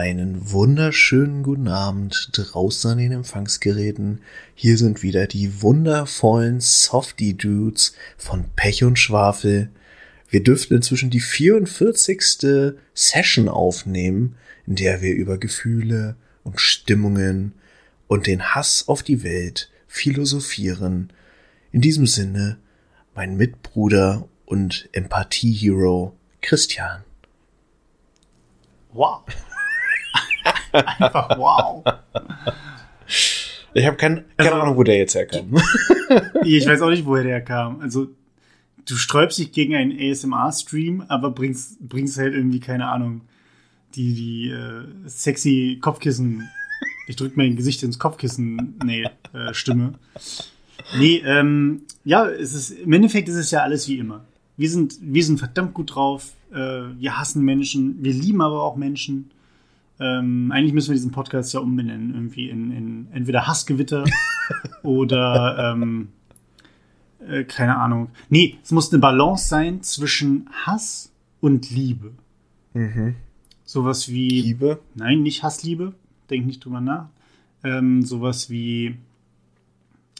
Einen wunderschönen guten Abend draußen an den Empfangsgeräten. Hier sind wieder die wundervollen Softy Dudes von Pech und Schwafel. Wir dürften inzwischen die 44. Session aufnehmen, in der wir über Gefühle und Stimmungen und den Hass auf die Welt philosophieren. In diesem Sinne, mein Mitbruder und Empathie-Hero Christian. Wow. Einfach wow. Ich habe kein, keine also, Ahnung, wo der jetzt herkam. ich weiß auch nicht, woher der kam. Also, du sträubst dich gegen einen ASMR-Stream, aber bringst, bringst halt irgendwie, keine Ahnung, die, die äh, sexy Kopfkissen. Ich drück mein Gesicht ins Kopfkissen. Nee, äh, Stimme. Nee, ähm, ja, es ist, im Endeffekt ist es ja alles wie immer. Wir sind, wir sind verdammt gut drauf. Äh, wir hassen Menschen. Wir lieben aber auch Menschen. Ähm, eigentlich müssen wir diesen Podcast ja umbenennen, irgendwie in, in entweder Hassgewitter oder ähm, äh, keine Ahnung. Nee, es muss eine Balance sein zwischen Hass und Liebe. Mhm. Sowas wie. Liebe? Nein, nicht Hassliebe. Denk nicht drüber nach. Ähm, sowas wie.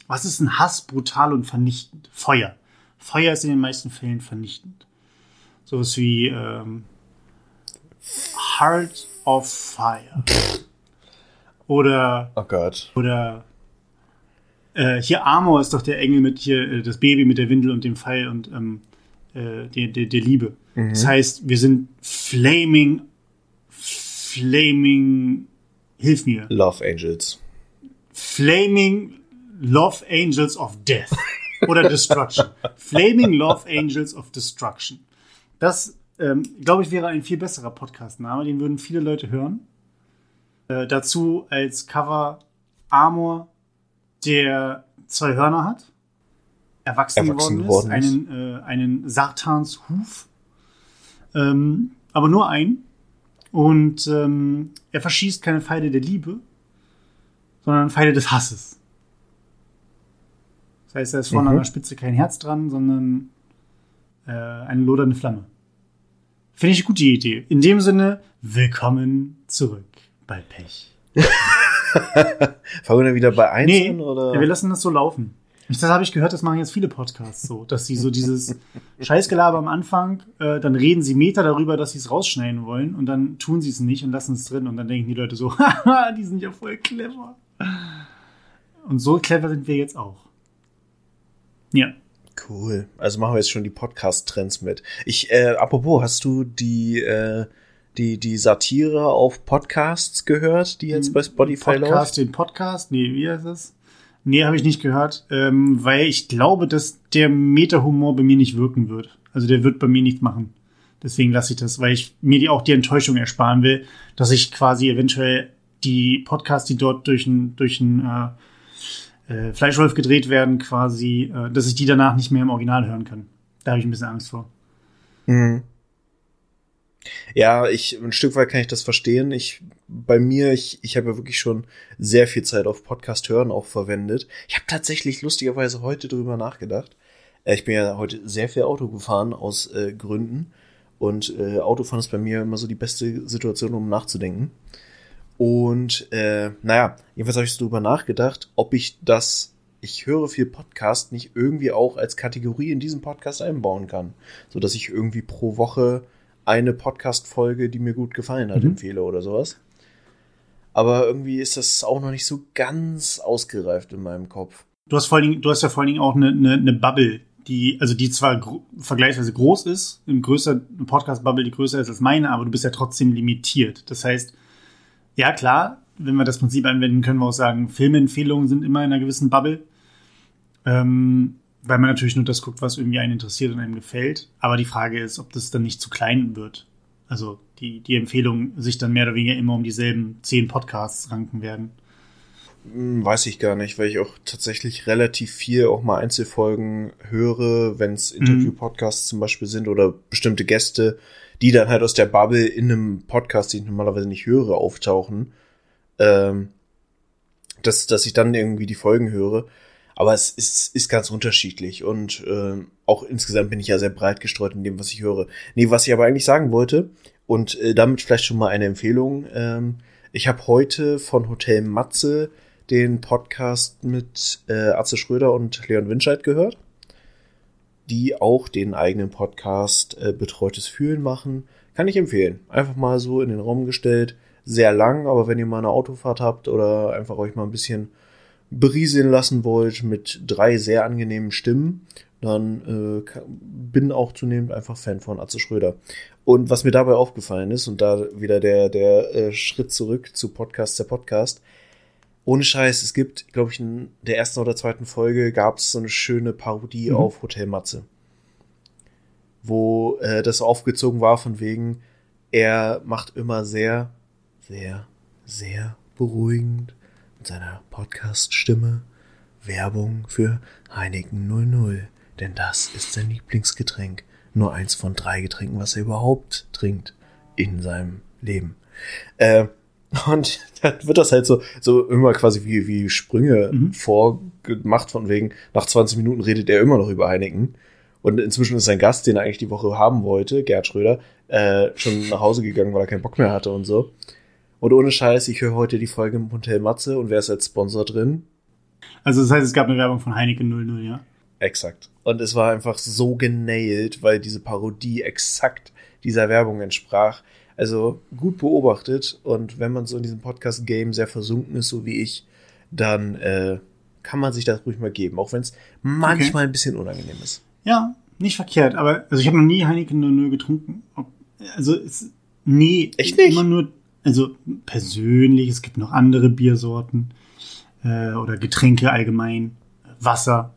Was ist ein Hass brutal und vernichtend? Feuer. Feuer ist in den meisten Fällen vernichtend. Sowas wie ähm, Heart of Fire. Oder. Oh Gott. Oder. Äh, hier Amor ist doch der Engel mit hier, äh, das Baby mit der Windel und dem Pfeil und ähm, äh, der, der, der Liebe. Mhm. Das heißt, wir sind flaming, flaming, hilf mir. Love Angels. Flaming Love Angels of Death. Oder Destruction. flaming Love Angels of Destruction. Das ähm, glaube ich, wäre ein viel besserer Podcast-Name. Den würden viele Leute hören. Äh, dazu als Cover Amor, der zwei Hörner hat, erwachsen, erwachsen geworden ist, einen, äh, einen Sartans Huf, ähm, aber nur einen. Und ähm, er verschießt keine Pfeile der Liebe, sondern Pfeile des Hasses. Das heißt, da ist vorne mhm. an der Spitze kein Herz dran, sondern äh, eine lodernde Flamme. Finde ich eine gute Idee. In dem Sinne, willkommen zurück bei Pech. Fangen wir dann wieder bei 1 nee? Oder? Ja, wir lassen das so laufen. Das habe ich gehört, das machen jetzt viele Podcasts so, dass sie so dieses Scheißgelaber am Anfang, äh, dann reden sie Meter darüber, dass sie es rausschneiden wollen und dann tun sie es nicht und lassen es drin und dann denken die Leute so, haha, die sind ja voll clever. Und so clever sind wir jetzt auch. Ja. Cool. Also machen wir jetzt schon die Podcast-Trends mit. Ich, äh, apropos, hast du die, äh, die, die Satire auf Podcasts gehört, die jetzt bei Spotify Podcast, läuft? Den Podcast? Nee, wie heißt es? Nee, habe ich nicht gehört, ähm, weil ich glaube, dass der Meta-Humor bei mir nicht wirken wird. Also der wird bei mir nichts machen. Deswegen lasse ich das, weil ich mir die, auch die Enttäuschung ersparen will, dass ich quasi eventuell die Podcasts, die dort durch ein, durch ein äh, äh, Fleischwolf gedreht werden, quasi, äh, dass ich die danach nicht mehr im Original hören kann. Da habe ich ein bisschen Angst vor. Mhm. Ja, ich ein Stück weit kann ich das verstehen. Ich bei mir, ich, ich habe ja wirklich schon sehr viel Zeit auf Podcast hören auch verwendet. Ich habe tatsächlich lustigerweise heute drüber nachgedacht. Äh, ich bin ja heute sehr viel Auto gefahren aus äh, Gründen und äh, Autofahren ist bei mir immer so die beste Situation, um nachzudenken. Und äh, naja, jedenfalls habe ich so drüber nachgedacht, ob ich das, ich höre viel Podcast, nicht irgendwie auch als Kategorie in diesem Podcast einbauen kann. So dass ich irgendwie pro Woche eine Podcast-Folge, die mir gut gefallen hat, mhm. empfehle oder sowas. Aber irgendwie ist das auch noch nicht so ganz ausgereift in meinem Kopf. Du hast vor allen Dingen, du hast ja vor allen Dingen auch eine, eine, eine Bubble, die, also die zwar gro vergleichsweise groß ist, im größer, Podcast-Bubble, die größer ist als meine, aber du bist ja trotzdem limitiert. Das heißt, ja, klar, wenn wir das Prinzip anwenden, können wir auch sagen, Filmempfehlungen sind immer in einer gewissen Bubble. Ähm, weil man natürlich nur das guckt, was irgendwie einen interessiert und einem gefällt. Aber die Frage ist, ob das dann nicht zu klein wird. Also die, die Empfehlungen sich dann mehr oder weniger immer um dieselben zehn Podcasts ranken werden. Hm, weiß ich gar nicht, weil ich auch tatsächlich relativ viel auch mal Einzelfolgen höre, wenn es mhm. Interview-Podcasts mhm. zum Beispiel sind oder bestimmte Gäste, die dann halt aus der Bubble in einem Podcast, den ich normalerweise nicht höre, auftauchen, ähm, dass, dass ich dann irgendwie die Folgen höre. Aber es ist, ist ganz unterschiedlich und äh, auch insgesamt bin ich ja sehr breit gestreut in dem, was ich höre. Nee, was ich aber eigentlich sagen wollte und äh, damit vielleicht schon mal eine Empfehlung. Ähm, ich habe heute von Hotel Matze den Podcast mit äh, Atze Schröder und Leon Winscheid gehört, die auch den eigenen Podcast äh, Betreutes Fühlen machen. Kann ich empfehlen. Einfach mal so in den Raum gestellt. Sehr lang, aber wenn ihr mal eine Autofahrt habt oder einfach euch mal ein bisschen berieseln lassen wollt mit drei sehr angenehmen Stimmen, dann äh, bin auch zunehmend einfach Fan von Atze Schröder. Und was mir dabei aufgefallen ist, und da wieder der, der äh, Schritt zurück zu Podcast der Podcast, ohne Scheiß, es gibt, glaube ich, in der ersten oder zweiten Folge gab es so eine schöne Parodie mhm. auf Hotel Matze. Wo äh, das aufgezogen war von wegen, er macht immer sehr, sehr, sehr beruhigend mit seiner Podcast-Stimme Werbung für Heineken 00. Denn das ist sein Lieblingsgetränk. Nur eins von drei Getränken, was er überhaupt trinkt in seinem Leben. Äh, und dann wird das halt so, so immer quasi wie, wie Sprünge mhm. vorgemacht, von wegen, nach 20 Minuten redet er immer noch über Heineken. Und inzwischen ist sein Gast, den er eigentlich die Woche haben wollte, Gerd Schröder, äh, schon nach Hause gegangen, weil er keinen Bock mehr hatte und so. Und ohne Scheiß, ich höre heute die Folge im Hotel Matze und wer ist als Sponsor drin? Also das heißt, es gab eine Werbung von Heineken 00, ja? Exakt. Und es war einfach so genailt, weil diese Parodie exakt dieser Werbung entsprach. Also gut beobachtet und wenn man so in diesem Podcast-Game sehr versunken ist, so wie ich, dann äh, kann man sich das ruhig mal geben, auch wenn es manchmal okay. ein bisschen unangenehm ist. Ja, nicht verkehrt, aber also ich habe noch nie Heineken 00 getrunken. Also es, nee, echt nicht? Immer nur, also persönlich, es gibt noch andere Biersorten äh, oder Getränke allgemein, Wasser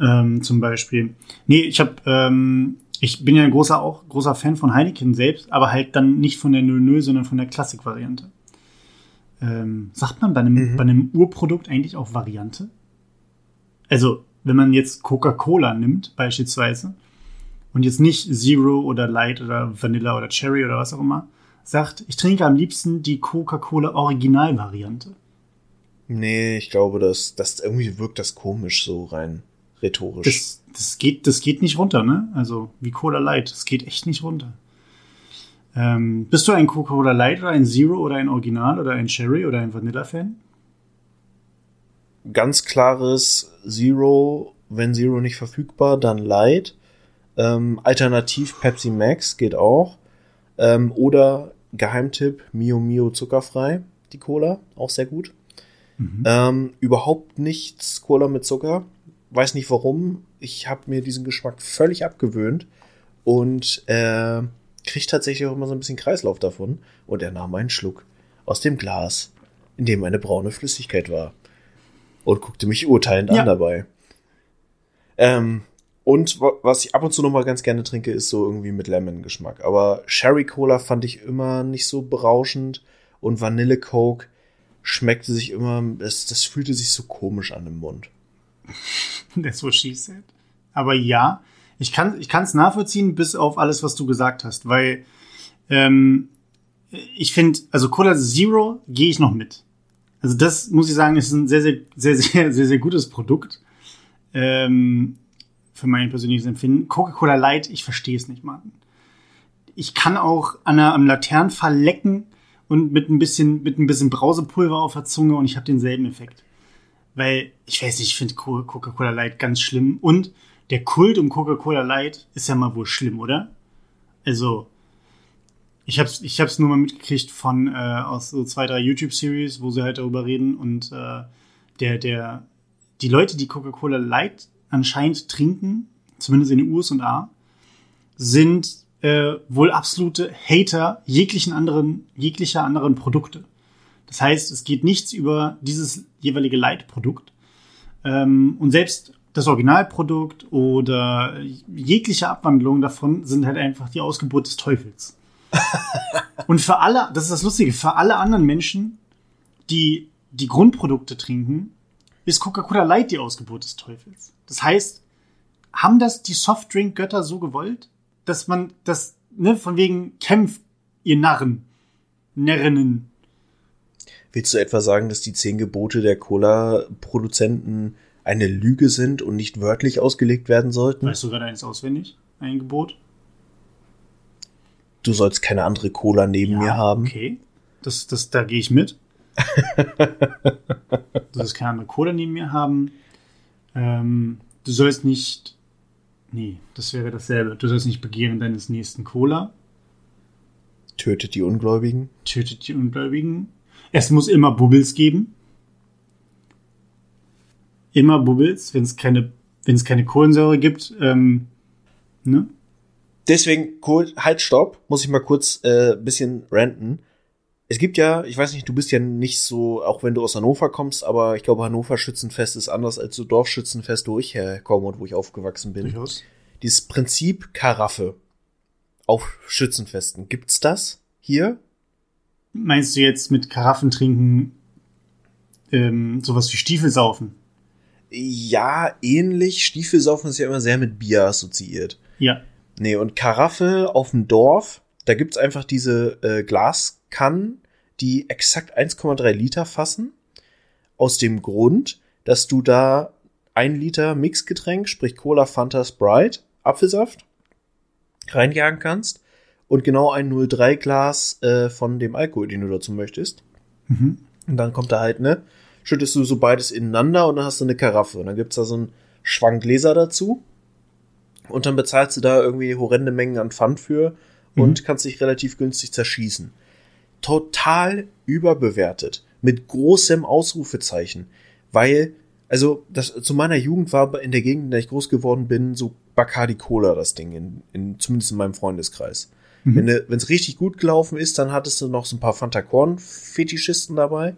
ähm, zum Beispiel. Nee, ich habe ähm, ich bin ja ein großer, auch großer Fan von Heineken selbst, aber halt dann nicht von der 00, sondern von der Klassik-Variante. Ähm, sagt man bei einem, mhm. bei einem Urprodukt eigentlich auch Variante? Also, wenn man jetzt Coca-Cola nimmt, beispielsweise, und jetzt nicht Zero oder Light oder Vanilla oder Cherry oder was auch immer, sagt, ich trinke am liebsten die Coca-Cola Original-Variante. Nee, ich glaube, das, das irgendwie wirkt das komisch so rein rhetorisch. Das, das, geht, das geht nicht runter, ne? Also wie Cola Light, das geht echt nicht runter. Ähm, bist du ein Coca-Cola Light oder ein Zero oder ein Original oder ein Cherry oder ein Vanilla-Fan? Ganz klares Zero, wenn Zero nicht verfügbar, dann Light. Ähm, alternativ Pepsi Max geht auch. Ähm, oder Geheimtipp Mio Mio zuckerfrei, die Cola, auch sehr gut. Mhm. Ähm, überhaupt nichts Cola mit Zucker weiß nicht warum. Ich habe mir diesen Geschmack völlig abgewöhnt und äh, kriege tatsächlich auch immer so ein bisschen Kreislauf davon. Und er nahm einen Schluck aus dem Glas, in dem eine braune Flüssigkeit war. Und guckte mich urteilend ja. an dabei. Ähm, und was ich ab und zu noch mal ganz gerne trinke, ist so irgendwie mit Lemon-Geschmack. Aber Sherry Cola fand ich immer nicht so berauschend. Und Vanille Coke schmeckte sich immer, das, das fühlte sich so komisch an im Mund. That's what she said. Aber ja, ich kann ich es nachvollziehen, bis auf alles, was du gesagt hast, weil ähm, ich finde, also Cola Zero gehe ich noch mit. Also das muss ich sagen, ist ein sehr, sehr, sehr, sehr, sehr, sehr gutes Produkt. Ähm, für mein persönliches Empfinden. Coca-Cola Light, ich verstehe es nicht, Mann. Ich kann auch an einer, am Laternenfall lecken und mit ein bisschen, mit ein bisschen Brausepulver auf der Zunge und ich habe denselben Effekt. Weil, ich weiß nicht, ich finde Coca-Cola Light ganz schlimm. Und der Kult um Coca-Cola Light ist ja mal wohl schlimm, oder? Also, ich hab's, ich hab's nur mal mitgekriegt von äh, aus so zwei, drei YouTube-Series, wo sie halt darüber reden. Und äh, der, der, die Leute, die Coca-Cola Light anscheinend trinken, zumindest in den USA, sind äh, wohl absolute Hater jeglichen anderen, jeglicher anderen Produkte. Das heißt, es geht nichts über dieses jeweilige Leitprodukt. Ähm, und selbst das Originalprodukt oder jegliche Abwandlung davon sind halt einfach die Ausgeburt des Teufels. und für alle, das ist das Lustige, für alle anderen Menschen, die die Grundprodukte trinken, ist Coca-Cola Light die Ausgeburt des Teufels. Das heißt, haben das die Softdrink-Götter so gewollt, dass man das, ne, von wegen kämpft, ihr Narren, Närrinnen, Willst du etwa sagen, dass die zehn Gebote der Cola-Produzenten eine Lüge sind und nicht wörtlich ausgelegt werden sollten. Weißt du gerade eins auswendig? Ein Gebot? Du sollst keine andere Cola neben ja, mir haben. Okay. Das, das, da gehe ich mit. du sollst keine andere Cola neben mir haben. Ähm, du sollst nicht. Nee, das wäre dasselbe. Du sollst nicht begehren deines nächsten Cola. Tötet die Ungläubigen. Tötet die Ungläubigen. Es muss immer Bubbles geben. Immer Bubbles, wenn es keine, wenn es keine Kohlensäure gibt. Ähm, ne? Deswegen, cool, halt, stopp, muss ich mal kurz äh, bisschen ranten. Es gibt ja, ich weiß nicht, du bist ja nicht so, auch wenn du aus Hannover kommst, aber ich glaube, Hannover Schützenfest ist anders als so Dorfschützenfest, wo ich herkomme und wo ich aufgewachsen bin. Durchaus. Dieses Prinzip Karaffe auf Schützenfesten, gibt's das hier? Meinst du jetzt mit Karaffen trinken ähm, sowas wie Stiefelsaufen? Ja, ähnlich. Stiefelsaufen ist ja immer sehr mit Bier assoziiert. Ja. Nee, und Karaffe auf dem Dorf, da gibt's einfach diese äh, Glaskannen, die exakt 1,3 Liter fassen. Aus dem Grund, dass du da ein Liter Mixgetränk, sprich Cola, Fanta, Sprite, Apfelsaft, reinjagen kannst und genau ein 03 Glas äh, von dem Alkohol, den du dazu möchtest. Mhm. Und dann kommt da halt, ne, schüttest du so beides ineinander und dann hast du eine Karaffe. Und dann gibt's da so einen Schwang Gläser dazu. Und dann bezahlst du da irgendwie horrende Mengen an Pfand für mhm. und kannst dich relativ günstig zerschießen. Total überbewertet. Mit großem Ausrufezeichen. Weil, also, das zu meiner Jugend war in der Gegend, in der ich groß geworden bin, so Bacardi Cola das Ding, in, in, zumindest in meinem Freundeskreis. Mhm. Wenn es richtig gut gelaufen ist, dann hattest du noch so ein paar Fantacorn-Fetischisten dabei.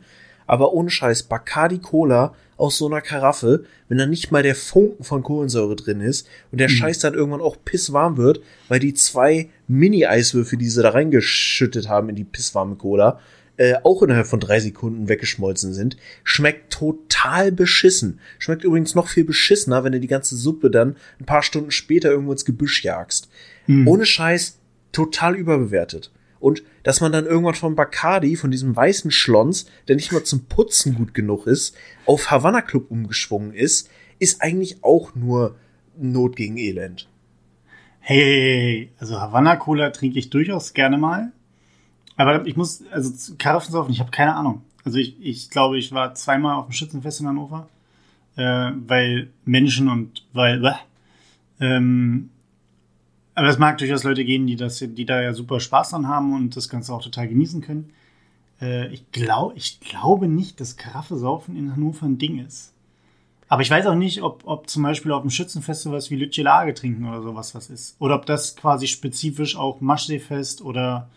Aber ohne Scheiß, Bacardi Cola aus so einer Karaffe, wenn da nicht mal der Funken von Kohlensäure drin ist und der mhm. Scheiß dann irgendwann auch pisswarm wird, weil die zwei Mini-Eiswürfel, die sie da reingeschüttet haben in die pisswarme Cola, äh, auch innerhalb von drei Sekunden weggeschmolzen sind, schmeckt total beschissen. Schmeckt übrigens noch viel beschissener, wenn du die ganze Suppe dann ein paar Stunden später irgendwo ins Gebüsch jagst. Mhm. Ohne Scheiß, total überbewertet. Und dass man dann irgendwann von Bacardi, von diesem weißen Schlons, der nicht mal zum Putzen gut genug ist, auf Havana Club umgeschwungen ist, ist eigentlich auch nur Not gegen Elend. Hey, hey, hey. also Havana Cola trinke ich durchaus gerne mal. Aber ich muss, also Karaffensaufen, ich habe keine Ahnung. Also ich, ich glaube, ich war zweimal auf dem Schützenfest in Hannover, äh, weil Menschen und weil, äh, ähm, aber es mag durchaus Leute gehen, die das, die da ja super Spaß dran haben und das Ganze auch total genießen können. Äh, ich, glaub, ich glaube nicht, dass Karaffe-Saufen in Hannover ein Ding ist. Aber ich weiß auch nicht, ob, ob zum Beispiel auf dem Schützenfest sowas wie Lütje Lage trinken oder sowas was ist. Oder ob das quasi spezifisch auch Maschseefest oder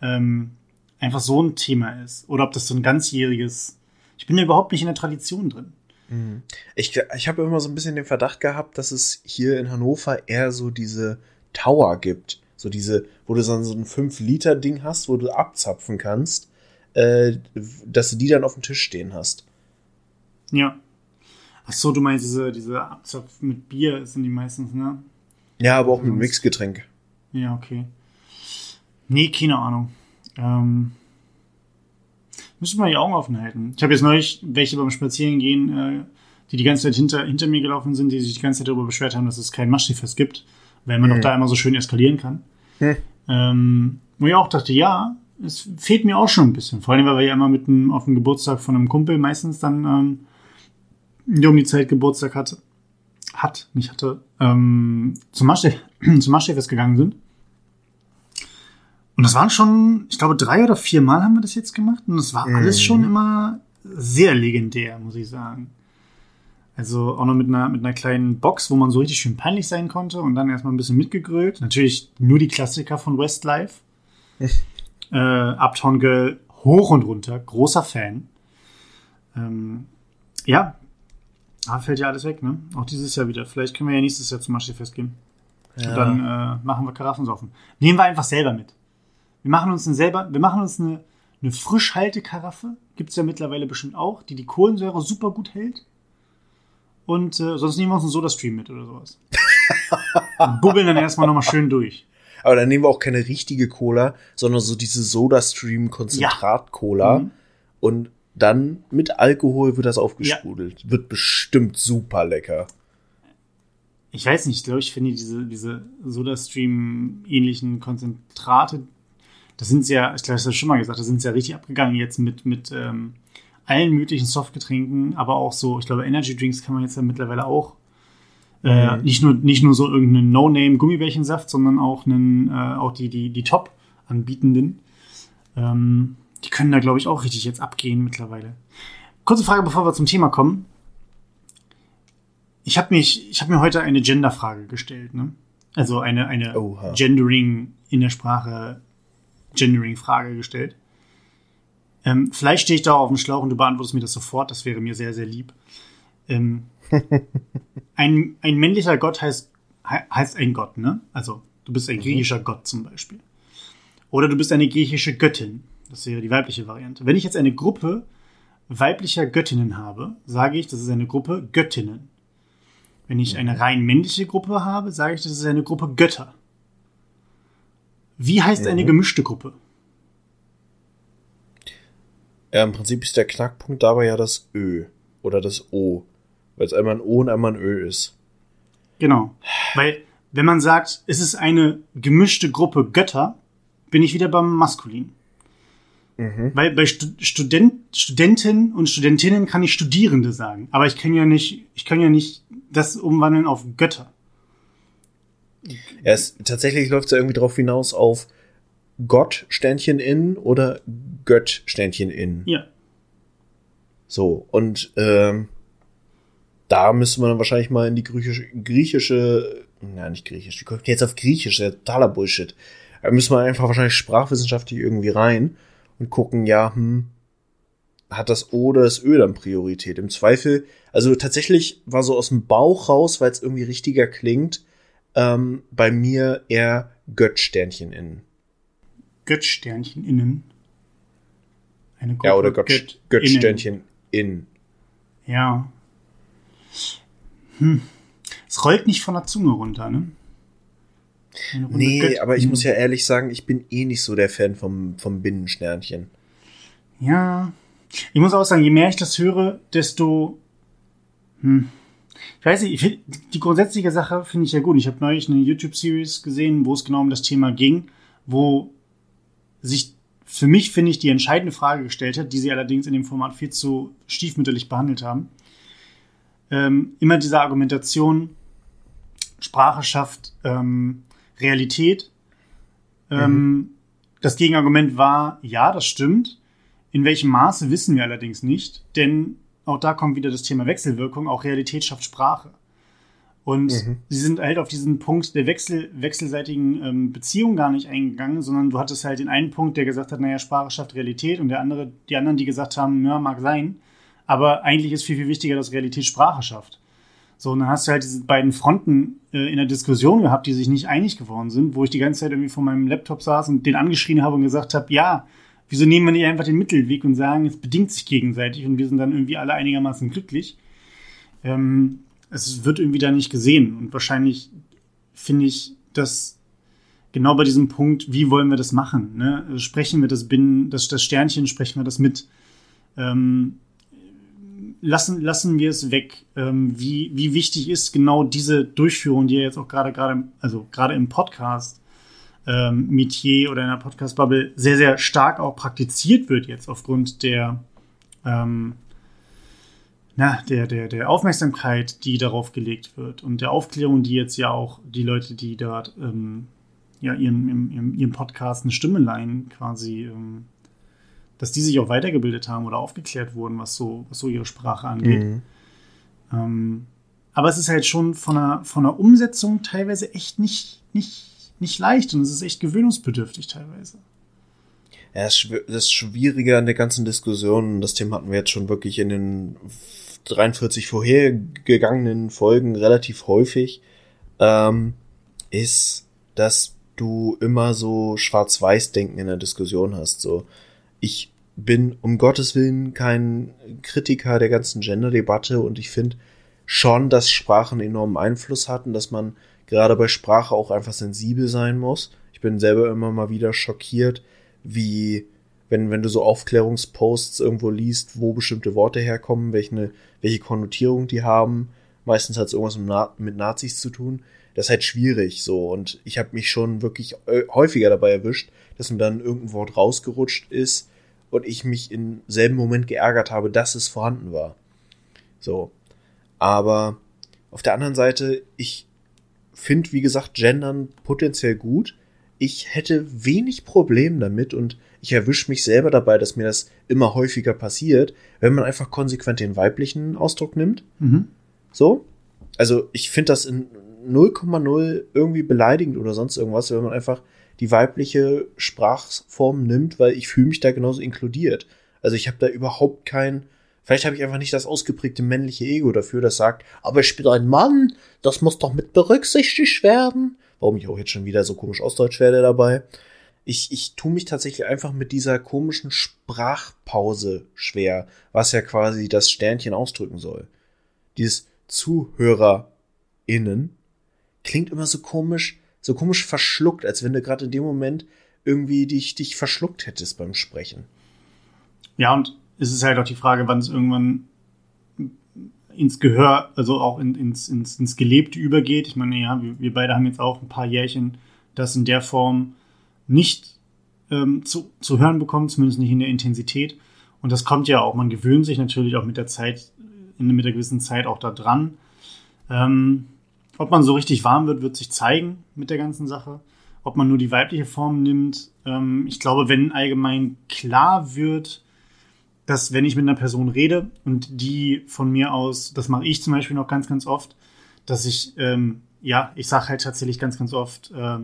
ähm, einfach so ein Thema ist. Oder ob das so ein ganzjähriges. Ich bin ja überhaupt nicht in der Tradition drin. Mhm. Ich, ich habe immer so ein bisschen den Verdacht gehabt, dass es hier in Hannover eher so diese Tower gibt. So diese, wo du so ein 5-Liter-Ding hast, wo du abzapfen kannst, äh, dass du die dann auf dem Tisch stehen hast. Ja. Ach so, du meinst diese, diese Abzapf mit Bier sind die meistens, ne? Ja, aber auch mit Mixgetränk. Ja, okay. Nee, keine Ahnung. Ähm, müssen wir die Augen offen halten. Ich habe jetzt neulich welche beim Spazierengehen, äh, die die ganze Zeit hinter, hinter mir gelaufen sind, die sich die ganze Zeit darüber beschwert haben, dass es kein Maschsefest gibt weil man hm. doch da immer so schön eskalieren kann. Hm. Ähm, wo ich auch dachte, ja, es fehlt mir auch schon ein bisschen. Vor allem, weil wir ja immer mit einem, auf dem Geburtstag von einem Kumpel meistens dann ähm, um die Zeit Geburtstag hatte, hat, nicht hatte, ähm, zum Maschsefest gegangen sind. Und das waren schon, ich glaube, drei oder vier Mal haben wir das jetzt gemacht. Und das war alles mhm. schon immer sehr legendär, muss ich sagen. Also auch noch mit einer, mit einer kleinen Box, wo man so richtig schön peinlich sein konnte und dann erstmal ein bisschen mitgegrölt. Natürlich nur die Klassiker von Westlife. äh, Uptown Girl hoch und runter, großer Fan. Ähm, ja, aber fällt ja alles weg, ne? Auch dieses Jahr wieder. Vielleicht können wir ja nächstes Jahr zum Maschsefest gehen. Ja. Und dann äh, machen wir Karaffensaufen. Nehmen wir einfach selber mit. Wir machen uns eine selber, wir machen uns eine, eine Frischhaltekaraffe. Gibt es ja mittlerweile bestimmt auch, die die Kohlensäure super gut hält. Und äh, sonst nehmen wir uns einen Soda-Stream mit oder sowas. und bubbeln dann erstmal nochmal schön durch. Aber dann nehmen wir auch keine richtige Cola, sondern so diese Soda-Stream-Konzentrat-Cola. Ja. Mhm. Und dann mit Alkohol wird das aufgesprudelt. Ja. Wird bestimmt super lecker. Ich weiß nicht, ich glaube, ich finde diese, diese Soda-Stream-ähnlichen Konzentrate, das sind ja, ich glaube, ich habe schon mal gesagt, das sind ja richtig abgegangen jetzt mit, mit ähm, allen möglichen Softgetränken, aber auch so, ich glaube, Energy Drinks kann man jetzt ja mittlerweile auch. Äh, mhm. nicht, nur, nicht nur so irgendeinen No-Name-Gummibärchensaft, sondern auch, einen, äh, auch die, die, die Top-Anbietenden. Ähm, die können da, glaube ich, auch richtig jetzt abgehen mittlerweile. Kurze Frage, bevor wir zum Thema kommen. Ich habe habe mir heute eine Gender-Frage gestellt, ne? Also eine, eine Gendering in der Sprache, Gendering-Frage gestellt. Ähm, vielleicht stehe ich da auf dem Schlauch und du beantwortest mir das sofort, das wäre mir sehr, sehr lieb. Ähm, ein, ein männlicher Gott heißt, heißt ein Gott, ne? Also, du bist ein mhm. griechischer Gott zum Beispiel. Oder du bist eine griechische Göttin. Das wäre die weibliche Variante. Wenn ich jetzt eine Gruppe weiblicher Göttinnen habe, sage ich, das ist eine Gruppe Göttinnen. Wenn ich eine rein männliche Gruppe habe, sage ich, das ist eine Gruppe Götter. Wie heißt eine mhm. gemischte Gruppe? Ja, im Prinzip ist der Knackpunkt dabei ja das Ö oder das O, weil es einmal ein O und einmal ein Ö ist. Genau. Weil, wenn man sagt, es ist eine gemischte Gruppe Götter, bin ich wieder beim Maskulin. Mhm. Weil bei Student, Studenten und Studentinnen kann ich Studierende sagen, aber ich kann ja nicht, ich kann ja nicht das umwandeln auf Götter. Ja, es, tatsächlich läuft es ja irgendwie drauf hinaus auf Gott Sternchen in oder Gött Sternchen in. Ja. So, und ähm, da müsste man dann wahrscheinlich mal in die griechische, griechische, na nicht griechisch, die kommt jetzt auf griechisch, ja, totaler Bullshit. Da müssen wir einfach wahrscheinlich sprachwissenschaftlich irgendwie rein und gucken, ja, hm, hat das O oder das Ö dann Priorität? Im Zweifel, also tatsächlich war so aus dem Bauch raus, weil es irgendwie richtiger klingt, ähm, bei mir eher Göttsternchen innen. Göttsternchen innen? Eine Gruppe ja, oder Gott, Gött Göttsternchen in. Ja. Hm. Es rollt nicht von der Zunge runter, ne? Nee, Gött aber ich muss ja ehrlich sagen, ich bin eh nicht so der Fan vom, vom Binnensternchen. Ja. Ich muss auch sagen, je mehr ich das höre, desto. Hm. Ich weiß nicht, ich die grundsätzliche Sache finde ich ja gut. Ich habe neulich eine YouTube-Series gesehen, wo es genau um das Thema ging, wo sich für mich, finde ich, die entscheidende Frage gestellt hat, die sie allerdings in dem Format viel zu stiefmütterlich behandelt haben. Ähm, immer diese Argumentation, Sprache schafft ähm, Realität. Ähm, mhm. Das Gegenargument war, ja, das stimmt. In welchem Maße wissen wir allerdings nicht, denn auch da kommt wieder das Thema Wechselwirkung, auch Realität schafft Sprache. Und mhm. sie sind halt auf diesen Punkt der Wechsel, wechselseitigen ähm, Beziehung gar nicht eingegangen, sondern du hattest halt den einen Punkt, der gesagt hat, naja, Sprache schafft Realität und der andere, die anderen, die gesagt haben, ja, mag sein, aber eigentlich ist viel, viel wichtiger, dass Realität Sprache schafft. So, und dann hast du halt diese beiden Fronten äh, in der Diskussion gehabt, die sich nicht einig geworden sind, wo ich die ganze Zeit irgendwie vor meinem Laptop saß und den angeschrien habe und gesagt habe, ja, wieso nehmen wir nicht einfach den Mittelweg und sagen, es bedingt sich gegenseitig und wir sind dann irgendwie alle einigermaßen glücklich. Ähm, es wird irgendwie da nicht gesehen und wahrscheinlich finde ich, dass genau bei diesem Punkt, wie wollen wir das machen? Ne? Sprechen wir das binnen, das, das Sternchen, sprechen wir das mit? Ähm, lassen, lassen wir es weg. Ähm, wie, wie wichtig ist genau diese Durchführung, die ja jetzt auch gerade, gerade, also gerade im Podcast ähm, Metier oder in der Podcast-Bubble sehr, sehr stark auch praktiziert wird jetzt aufgrund der, ähm, na, der, der, der Aufmerksamkeit, die darauf gelegt wird und der Aufklärung, die jetzt ja auch die Leute, die dort ähm, ja, ihren, ihren, ihren Podcast eine Stimme leihen, quasi ähm, dass die sich auch weitergebildet haben oder aufgeklärt wurden, was so, was so ihre Sprache angeht. Mhm. Ähm, aber es ist halt schon von der, von der Umsetzung teilweise echt nicht, nicht, nicht leicht und es ist echt gewöhnungsbedürftig teilweise. Ja, das Schwierige an der ganzen Diskussion, das Thema hatten wir jetzt schon wirklich in den 43 vorhergegangenen Folgen relativ häufig, ähm, ist, dass du immer so Schwarz-Weiß-Denken in der Diskussion hast. So, ich bin um Gottes Willen kein Kritiker der ganzen Gender-Debatte und ich finde schon, dass Sprache einen enormen Einfluss hat und dass man gerade bei Sprache auch einfach sensibel sein muss. Ich bin selber immer mal wieder schockiert, wie wenn, wenn du so Aufklärungsposts irgendwo liest, wo bestimmte Worte herkommen, welche, welche Konnotierung die haben. Meistens hat es irgendwas mit, Na mit Nazis zu tun. Das ist halt schwierig so. Und ich habe mich schon wirklich äh, häufiger dabei erwischt, dass mir dann irgendein Wort rausgerutscht ist und ich mich im selben Moment geärgert habe, dass es vorhanden war. So. Aber auf der anderen Seite, ich finde, wie gesagt, Gendern potenziell gut. Ich hätte wenig Problem damit und ich erwische mich selber dabei, dass mir das immer häufiger passiert, wenn man einfach konsequent den weiblichen Ausdruck nimmt. Mhm. So. Also ich finde das in 0,0 irgendwie beleidigend oder sonst irgendwas, wenn man einfach die weibliche Sprachform nimmt, weil ich fühle mich da genauso inkludiert. Also ich habe da überhaupt kein, vielleicht habe ich einfach nicht das ausgeprägte männliche Ego dafür, das sagt, aber ich bin ein Mann, das muss doch mit berücksichtigt werden. Warum ich auch jetzt schon wieder so komisch ausdeutsch werde dabei. Ich, ich tue mich tatsächlich einfach mit dieser komischen Sprachpause schwer, was ja quasi das Sternchen ausdrücken soll. Dieses ZuhörerInnen klingt immer so komisch, so komisch verschluckt, als wenn du gerade in dem Moment irgendwie dich, dich verschluckt hättest beim Sprechen. Ja, und es ist halt auch die Frage, wann es irgendwann ins Gehör, also auch in, ins, ins, ins Gelebte übergeht. Ich meine, ja, wir, wir beide haben jetzt auch ein paar Jährchen das in der Form nicht ähm, zu, zu hören bekommen, zumindest nicht in der Intensität. Und das kommt ja auch, man gewöhnt sich natürlich auch mit der Zeit, mit der gewissen Zeit auch da dran. Ähm, ob man so richtig warm wird, wird sich zeigen mit der ganzen Sache. Ob man nur die weibliche Form nimmt. Ähm, ich glaube, wenn allgemein klar wird, dass wenn ich mit einer Person rede und die von mir aus, das mache ich zum Beispiel noch ganz, ganz oft, dass ich, ähm, ja, ich sage halt tatsächlich ganz, ganz oft äh,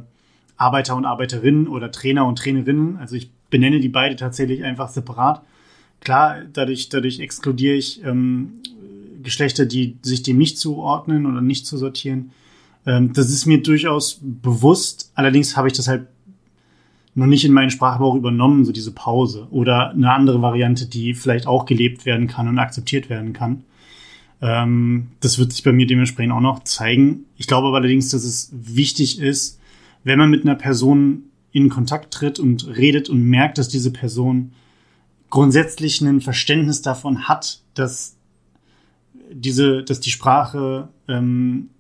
Arbeiter und Arbeiterinnen oder Trainer und Trainerinnen. Also ich benenne die beide tatsächlich einfach separat. Klar, dadurch, dadurch exkludiere ich ähm, Geschlechter, die sich dem nicht zuordnen oder nicht zu sortieren. Ähm, das ist mir durchaus bewusst. Allerdings habe ich das halt noch nicht in meinen Sprachgebrauch übernommen, so diese Pause. Oder eine andere Variante, die vielleicht auch gelebt werden kann und akzeptiert werden kann. Ähm, das wird sich bei mir dementsprechend auch noch zeigen. Ich glaube aber allerdings, dass es wichtig ist, wenn man mit einer Person in Kontakt tritt und redet und merkt, dass diese Person grundsätzlich ein Verständnis davon hat, dass diese, dass die Sprache ähm,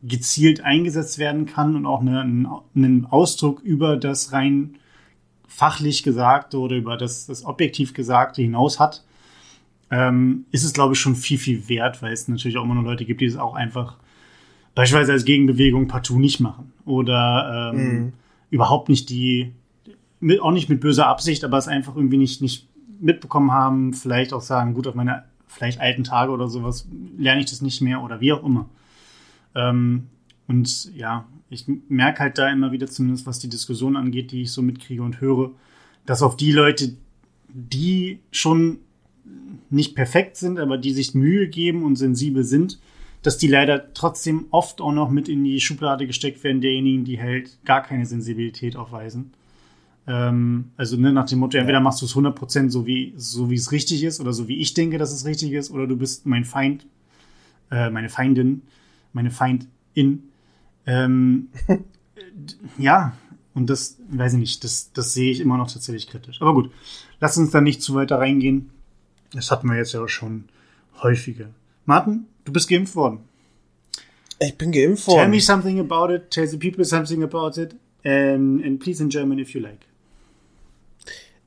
gezielt eingesetzt werden kann und auch eine, einen Ausdruck über das rein fachlich Gesagte oder über das, das objektiv Gesagte hinaus hat, ähm, ist es, glaube ich, schon viel, viel wert, weil es natürlich auch immer noch Leute gibt, die es auch einfach beispielsweise als Gegenbewegung partout nicht machen oder ähm, mhm. überhaupt nicht die, mit, auch nicht mit böser Absicht, aber es einfach irgendwie nicht, nicht mitbekommen haben, vielleicht auch sagen, gut, auf meine vielleicht alten Tage oder sowas, lerne ich das nicht mehr oder wie auch immer. Ähm, und ja, ich merke halt da immer wieder, zumindest was die Diskussion angeht, die ich so mitkriege und höre, dass auf die Leute, die schon nicht perfekt sind, aber die sich Mühe geben und sensibel sind, dass die leider trotzdem oft auch noch mit in die Schublade gesteckt werden, derjenigen, die halt gar keine Sensibilität aufweisen. Ähm, also ne, nach dem Motto, entweder machst du es 100% so wie, so wie es richtig ist oder so wie ich denke, dass es richtig ist, oder du bist mein Feind, äh, meine Feindin, meine Feindin. Ähm, ja, und das, weiß ich nicht, das, das sehe ich immer noch tatsächlich kritisch. Aber gut, lass uns da nicht zu weiter reingehen. Das hatten wir jetzt ja schon häufiger. Martin, du bist geimpft worden. Ich bin geimpft worden. Tell me something about it. Tell the people something about it. Um, and please in German if you like.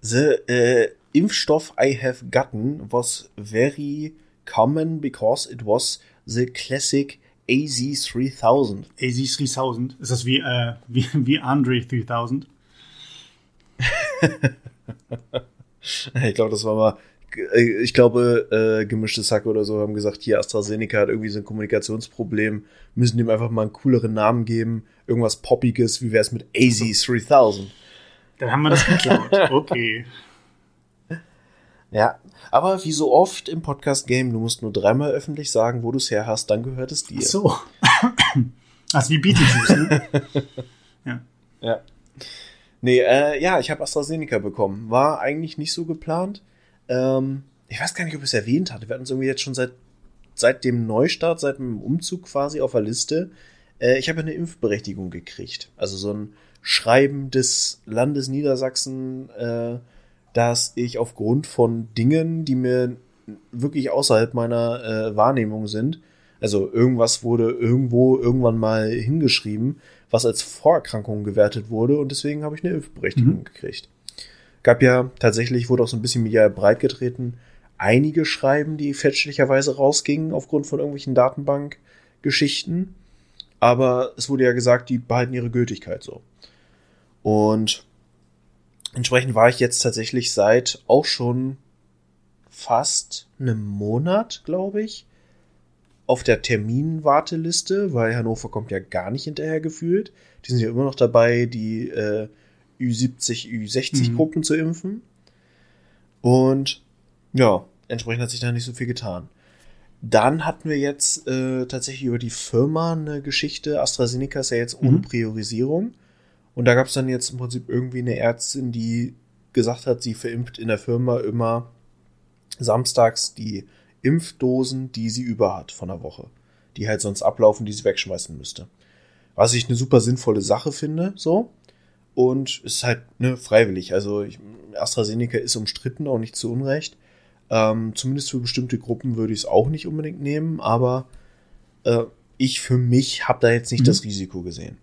The uh, Impfstoff I have gotten was very common because it was the classic AZ3000. AZ3000? Ist das wie, äh, wie, wie Andre 3000? ich glaube, das war mal, ich glaube, äh, gemischte Sack oder so haben gesagt, hier AstraZeneca hat irgendwie so ein Kommunikationsproblem, müssen dem einfach mal einen cooleren Namen geben, irgendwas Poppiges, wie wäre es mit AZ3000? Dann haben wir das geklaut. Okay. Ja, aber wie so oft im Podcast-Game, du musst nur dreimal öffentlich sagen, wo du es her hast, dann gehört es dir. Ach so. Also wie Beetlejuice, ne? ja. Ja. Nee, äh, ja, ich habe AstraZeneca bekommen. War eigentlich nicht so geplant. Ähm, ich weiß gar nicht, ob ich es erwähnt hatte. Wir hatten es irgendwie jetzt schon seit, seit dem Neustart, seit dem Umzug quasi auf der Liste. Äh, ich habe eine Impfberechtigung gekriegt. Also so ein Schreiben des Landes Niedersachsen, äh, dass ich aufgrund von Dingen, die mir wirklich außerhalb meiner äh, Wahrnehmung sind, also irgendwas wurde irgendwo irgendwann mal hingeschrieben, was als Vorerkrankung gewertet wurde und deswegen habe ich eine Impfberechtigung mhm. gekriegt. Gab ja tatsächlich, wurde auch so ein bisschen medial breitgetreten, einige Schreiben, die fälschlicherweise rausgingen aufgrund von irgendwelchen Datenbankgeschichten. Aber es wurde ja gesagt, die behalten ihre Gültigkeit so. Und entsprechend war ich jetzt tatsächlich seit auch schon fast einem Monat, glaube ich, auf der Terminwarteliste, weil Hannover kommt ja gar nicht hinterher gefühlt. Die sind ja immer noch dabei, die äh, Ü70, Ü60 mhm. Gruppen zu impfen. Und ja, entsprechend hat sich da nicht so viel getan. Dann hatten wir jetzt äh, tatsächlich über die Firma eine Geschichte. AstraZeneca ist ja jetzt ohne mhm. Priorisierung. Und da gab es dann jetzt im Prinzip irgendwie eine Ärztin, die gesagt hat, sie verimpft in der Firma immer samstags die Impfdosen, die sie über hat von der Woche. Die halt sonst ablaufen, die sie wegschmeißen müsste. Was ich eine super sinnvolle Sache finde, so. Und es ist halt ne, freiwillig. Also ich, AstraZeneca ist umstritten, auch nicht zu Unrecht. Ähm, zumindest für bestimmte Gruppen würde ich es auch nicht unbedingt nehmen, aber äh, ich für mich habe da jetzt nicht mhm. das Risiko gesehen.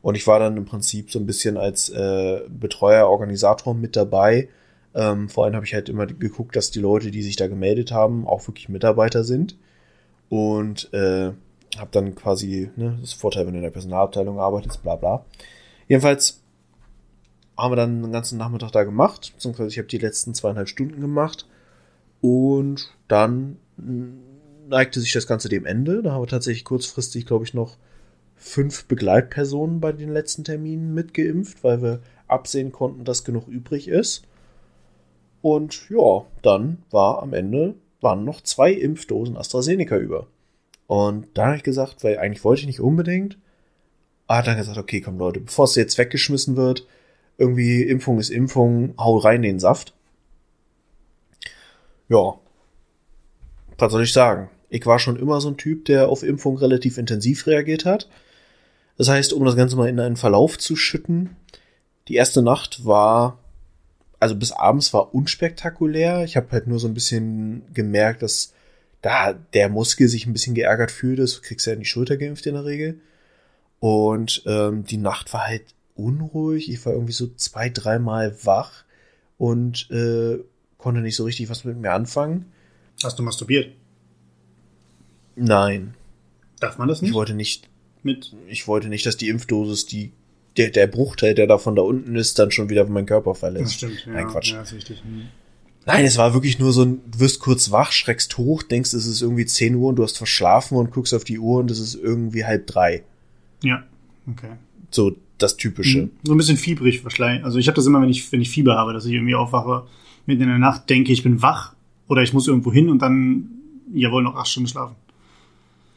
Und ich war dann im Prinzip so ein bisschen als äh, Betreuer, Organisator mit dabei. Ähm, vor allem habe ich halt immer geguckt, dass die Leute, die sich da gemeldet haben, auch wirklich Mitarbeiter sind. Und äh, habe dann quasi, ne, das Vorteil, wenn du in der Personalabteilung arbeitest, bla bla. Jedenfalls haben wir dann den ganzen Nachmittag da gemacht, beziehungsweise ich habe die letzten zweieinhalb Stunden gemacht und dann neigte sich das Ganze dem Ende. Da haben wir tatsächlich kurzfristig, glaube ich, noch fünf Begleitpersonen bei den letzten Terminen mitgeimpft, weil wir absehen konnten, dass genug übrig ist. Und ja, dann war am Ende waren noch zwei Impfdosen AstraZeneca über. Und da habe ich gesagt, weil eigentlich wollte ich nicht unbedingt, aber hat dann gesagt, okay, komm Leute, bevor es jetzt weggeschmissen wird, irgendwie Impfung ist Impfung, hau rein den Saft ja, was soll ich sagen? Ich war schon immer so ein Typ, der auf Impfung relativ intensiv reagiert hat. Das heißt, um das Ganze mal in einen Verlauf zu schütten, die erste Nacht war, also bis abends war unspektakulär. Ich habe halt nur so ein bisschen gemerkt, dass da der Muskel sich ein bisschen geärgert fühlt. Das kriegst du ja in die Schulter geimpft in der Regel. Und ähm, die Nacht war halt unruhig. Ich war irgendwie so zwei, dreimal wach und äh, konnte nicht so richtig was mit mir anfangen. Hast du masturbiert? Nein. Darf man das nicht? Ich wollte nicht. Mit? Ich wollte nicht, dass die Impfdosis, die der, der Bruchteil, der davon da unten ist, dann schon wieder meinen Körper verlässt. Das stimmt, ja. Nein, Quatsch. Ja, ist richtig. Hm. Nein, es war wirklich nur so ein, du wirst kurz wach, schreckst hoch, denkst, es ist irgendwie 10 Uhr und du hast verschlafen und guckst auf die Uhr und es ist irgendwie halb drei. Ja, okay. So das Typische. Hm. So ein bisschen fiebrig wahrscheinlich. Also ich habe das immer, wenn ich, wenn ich Fieber habe, dass ich irgendwie aufwache mitten in der Nacht denke, ich bin wach oder ich muss irgendwo hin und dann, jawohl, noch acht Stunden schlafen.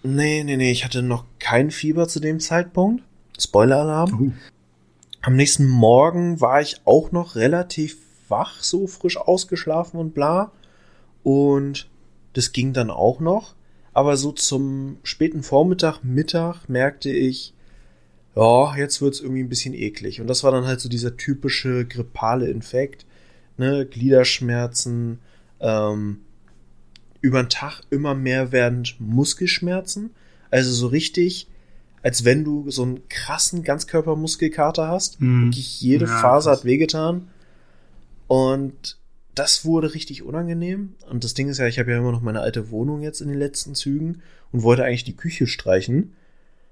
Nee, nee, nee, ich hatte noch kein Fieber zu dem Zeitpunkt. Spoiler-Alarm. Uh. Am nächsten Morgen war ich auch noch relativ wach, so frisch ausgeschlafen und bla. Und das ging dann auch noch. Aber so zum späten Vormittag, Mittag merkte ich, ja, jetzt wird's irgendwie ein bisschen eklig. Und das war dann halt so dieser typische grippale Infekt ne, Gliederschmerzen, ähm, über den Tag immer mehr werdend Muskelschmerzen. Also so richtig, als wenn du so einen krassen Ganzkörpermuskelkater hast. Mm. Wirklich jede ja, Phase hat wehgetan. Und das wurde richtig unangenehm. Und das Ding ist ja, ich habe ja immer noch meine alte Wohnung jetzt in den letzten Zügen und wollte eigentlich die Küche streichen.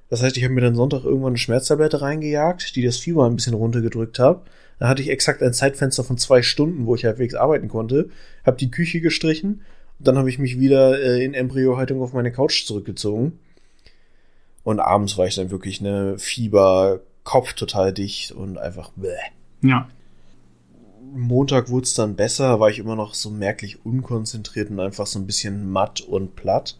Das heißt, ich habe mir dann Sonntag irgendwann eine Schmerztablette reingejagt, die das Fieber ein bisschen runtergedrückt hat. Da hatte ich exakt ein Zeitfenster von zwei Stunden, wo ich halbwegs arbeiten konnte, habe die Küche gestrichen und dann habe ich mich wieder äh, in Embryohaltung auf meine Couch zurückgezogen. Und abends war ich dann wirklich ne Fieber, Kopf total dicht und einfach bäh. Ja. Montag wurde es dann besser, war ich immer noch so merklich unkonzentriert und einfach so ein bisschen matt und platt.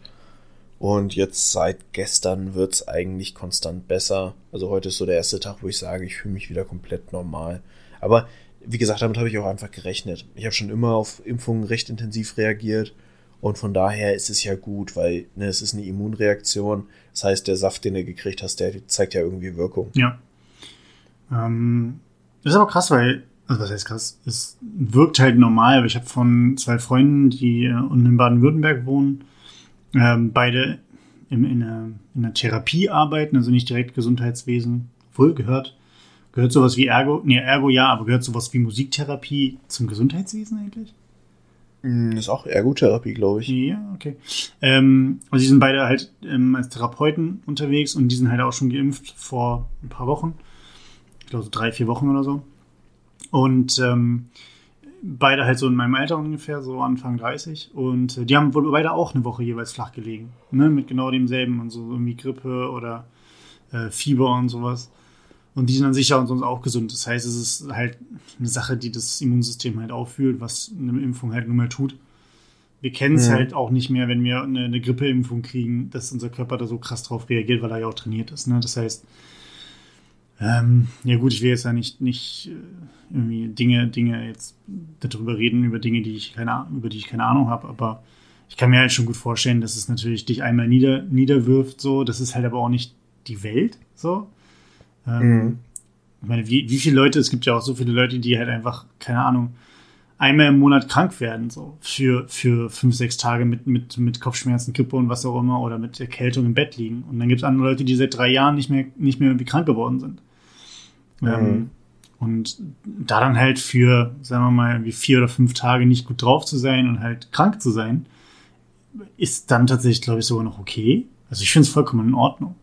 Und jetzt seit gestern wird's eigentlich konstant besser. Also heute ist so der erste Tag, wo ich sage, ich fühle mich wieder komplett normal. Aber wie gesagt, damit habe ich auch einfach gerechnet. Ich habe schon immer auf Impfungen recht intensiv reagiert. Und von daher ist es ja gut, weil ne, es ist eine Immunreaktion. Das heißt, der Saft, den du gekriegt hast, der zeigt ja irgendwie Wirkung. Ja. Ähm, ist aber krass, weil also was heißt krass, es wirkt halt normal, aber ich habe von zwei Freunden, die äh, unten in Baden-Württemberg wohnen, ähm, beide in, in, einer, in einer Therapie arbeiten, also nicht direkt Gesundheitswesen, wohl gehört. Gehört sowas wie Ergo, nee, Ergo ja, aber gehört sowas wie Musiktherapie zum Gesundheitswesen eigentlich? Hm, ist auch Ergotherapie, glaube ich. Ja, okay. Ähm, also die sind beide halt ähm, als Therapeuten unterwegs und die sind halt auch schon geimpft vor ein paar Wochen. Ich glaube so drei, vier Wochen oder so. Und ähm, beide halt so in meinem Alter ungefähr, so Anfang 30. Und äh, die haben wohl beide auch eine Woche jeweils flach gelegen. Ne? Mit genau demselben und so irgendwie Grippe oder äh, Fieber und sowas. Und die sind dann sicher und sonst auch gesund. Das heißt, es ist halt eine Sache, die das Immunsystem halt auffühlt, was eine Impfung halt nun mal tut. Wir kennen es ja. halt auch nicht mehr, wenn wir eine, eine Grippeimpfung kriegen, dass unser Körper da so krass drauf reagiert, weil er ja auch trainiert ist. Ne? Das heißt, ähm, ja gut, ich will jetzt ja nicht, nicht äh, irgendwie Dinge, Dinge jetzt darüber reden, über Dinge, die ich keine, über die ich keine Ahnung habe, aber ich kann mir halt schon gut vorstellen, dass es natürlich dich einmal nieder, niederwirft, so. Das ist halt aber auch nicht die Welt, so. Ähm, mhm. Ich meine, wie, wie viele Leute, es gibt ja auch so viele Leute, die halt einfach, keine Ahnung, einmal im Monat krank werden, so für, für fünf, sechs Tage mit, mit, mit Kopfschmerzen, Kippe und was auch immer oder mit Erkältung im Bett liegen. Und dann gibt es andere Leute, die seit drei Jahren nicht mehr, nicht mehr irgendwie krank geworden sind. Mhm. Ähm, und da dann halt für, sagen wir mal, wie vier oder fünf Tage nicht gut drauf zu sein und halt krank zu sein, ist dann tatsächlich, glaube ich, sogar noch okay. Also ich finde es vollkommen in Ordnung.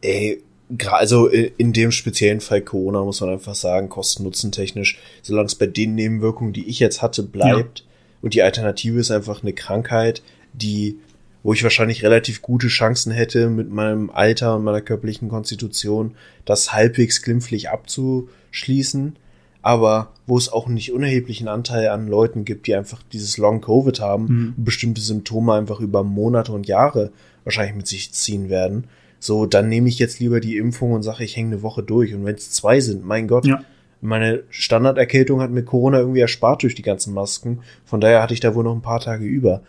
Ey, also in dem speziellen Fall Corona muss man einfach sagen, kosten-nutzen-technisch, solange es bei den Nebenwirkungen, die ich jetzt hatte, bleibt ja. und die Alternative ist einfach eine Krankheit, die wo ich wahrscheinlich relativ gute Chancen hätte, mit meinem Alter und meiner körperlichen Konstitution das halbwegs glimpflich abzuschließen, aber wo es auch einen nicht unerheblichen Anteil an Leuten gibt, die einfach dieses Long Covid haben mhm. und bestimmte Symptome einfach über Monate und Jahre wahrscheinlich mit sich ziehen werden. So, dann nehme ich jetzt lieber die Impfung und sage, ich hänge eine Woche durch. Und wenn es zwei sind, mein Gott, ja. meine Standarderkältung hat mir Corona irgendwie erspart durch die ganzen Masken. Von daher hatte ich da wohl noch ein paar Tage über.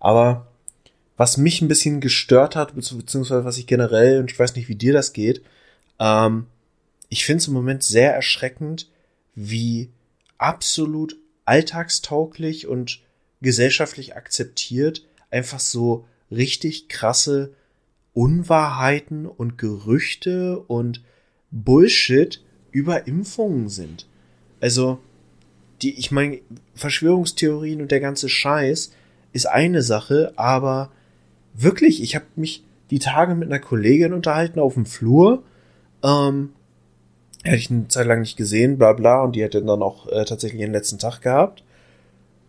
Aber was mich ein bisschen gestört hat, beziehungsweise was ich generell, und ich weiß nicht, wie dir das geht, ähm, ich finde es im Moment sehr erschreckend, wie absolut alltagstauglich und gesellschaftlich akzeptiert einfach so richtig krasse Unwahrheiten und Gerüchte und Bullshit über Impfungen sind. Also, die, ich meine, Verschwörungstheorien und der ganze Scheiß ist eine Sache, aber wirklich, ich habe mich die Tage mit einer Kollegin unterhalten auf dem Flur. Ähm, hätte ich eine Zeit lang nicht gesehen, bla bla, und die hätte dann auch äh, tatsächlich ihren letzten Tag gehabt.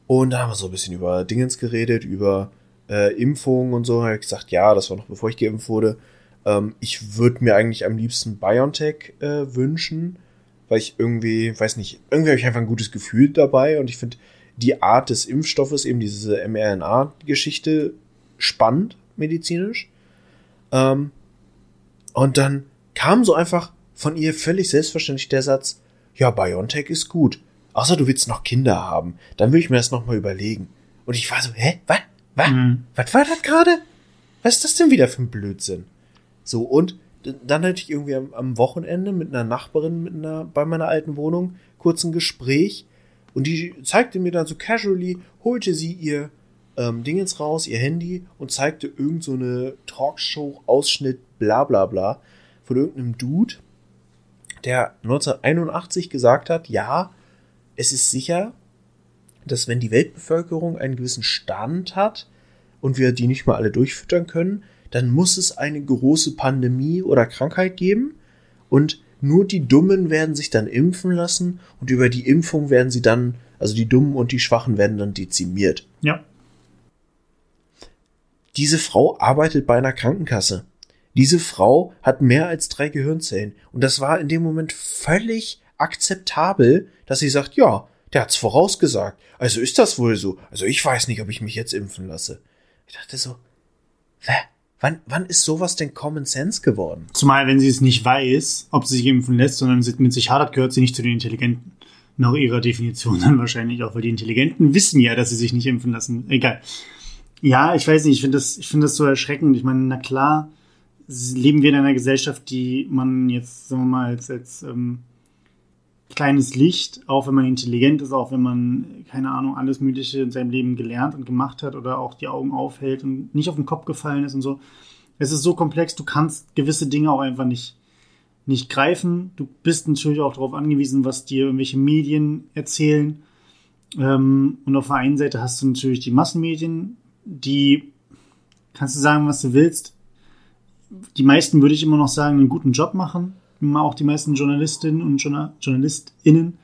Und da haben wir so ein bisschen über Dingens geredet, über äh, Impfungen und so. Da habe ich gesagt, ja, das war noch bevor ich geimpft wurde. Ähm, ich würde mir eigentlich am liebsten BioNTech äh, wünschen, weil ich irgendwie, weiß nicht, irgendwie habe ich einfach ein gutes Gefühl dabei und ich finde die Art des Impfstoffes, eben diese mRNA-Geschichte, spannend medizinisch. Ähm, und dann kam so einfach von ihr völlig selbstverständlich der Satz, ja, BioNTech ist gut. Außer du willst noch Kinder haben. Dann will ich mir das nochmal überlegen. Und ich war so, hä? Was? Was? Mhm. Was war das gerade? Was ist das denn wieder für ein Blödsinn? So, und dann hatte ich irgendwie am, am Wochenende mit einer Nachbarin mit einer, bei meiner alten Wohnung kurz ein Gespräch und die zeigte mir dann so casually, holte sie ihr ähm, Dingens raus, ihr Handy und zeigte irgend so eine Talkshow-Ausschnitt, bla bla bla, von irgendeinem Dude, der 1981 gesagt hat, ja, es ist sicher, dass wenn die Weltbevölkerung einen gewissen Stand hat und wir die nicht mal alle durchfüttern können, dann muss es eine große Pandemie oder Krankheit geben und nur die Dummen werden sich dann impfen lassen und über die Impfung werden sie dann, also die Dummen und die Schwachen werden dann dezimiert. Ja. Diese Frau arbeitet bei einer Krankenkasse. Diese Frau hat mehr als drei Gehirnzellen. Und das war in dem Moment völlig akzeptabel, dass sie sagt, ja, der hat's vorausgesagt. Also ist das wohl so. Also ich weiß nicht, ob ich mich jetzt impfen lasse. Ich dachte so, hä? Wann, wann ist sowas denn Common Sense geworden? Zumal, wenn sie es nicht weiß, ob sie sich impfen lässt, sondern mit sich hadert, gehört sie nicht zu den Intelligenten. Nach ihrer Definition dann wahrscheinlich auch, weil die Intelligenten wissen ja, dass sie sich nicht impfen lassen. Egal. Ja, ich weiß nicht, ich finde das, ich finde das so erschreckend. Ich meine, na klar, leben wir in einer Gesellschaft, die man jetzt, sagen wir mal, als, als ähm, kleines Licht, auch wenn man intelligent ist, auch wenn man, keine Ahnung, alles Mögliche in seinem Leben gelernt und gemacht hat oder auch die Augen aufhält und nicht auf den Kopf gefallen ist und so. Es ist so komplex, du kannst gewisse Dinge auch einfach nicht, nicht greifen. Du bist natürlich auch darauf angewiesen, was dir irgendwelche Medien erzählen. Ähm, und auf der einen Seite hast du natürlich die Massenmedien, die, kannst du sagen, was du willst. Die meisten würde ich immer noch sagen, einen guten Job machen auch die meisten Journalistinnen und JournalistInnen.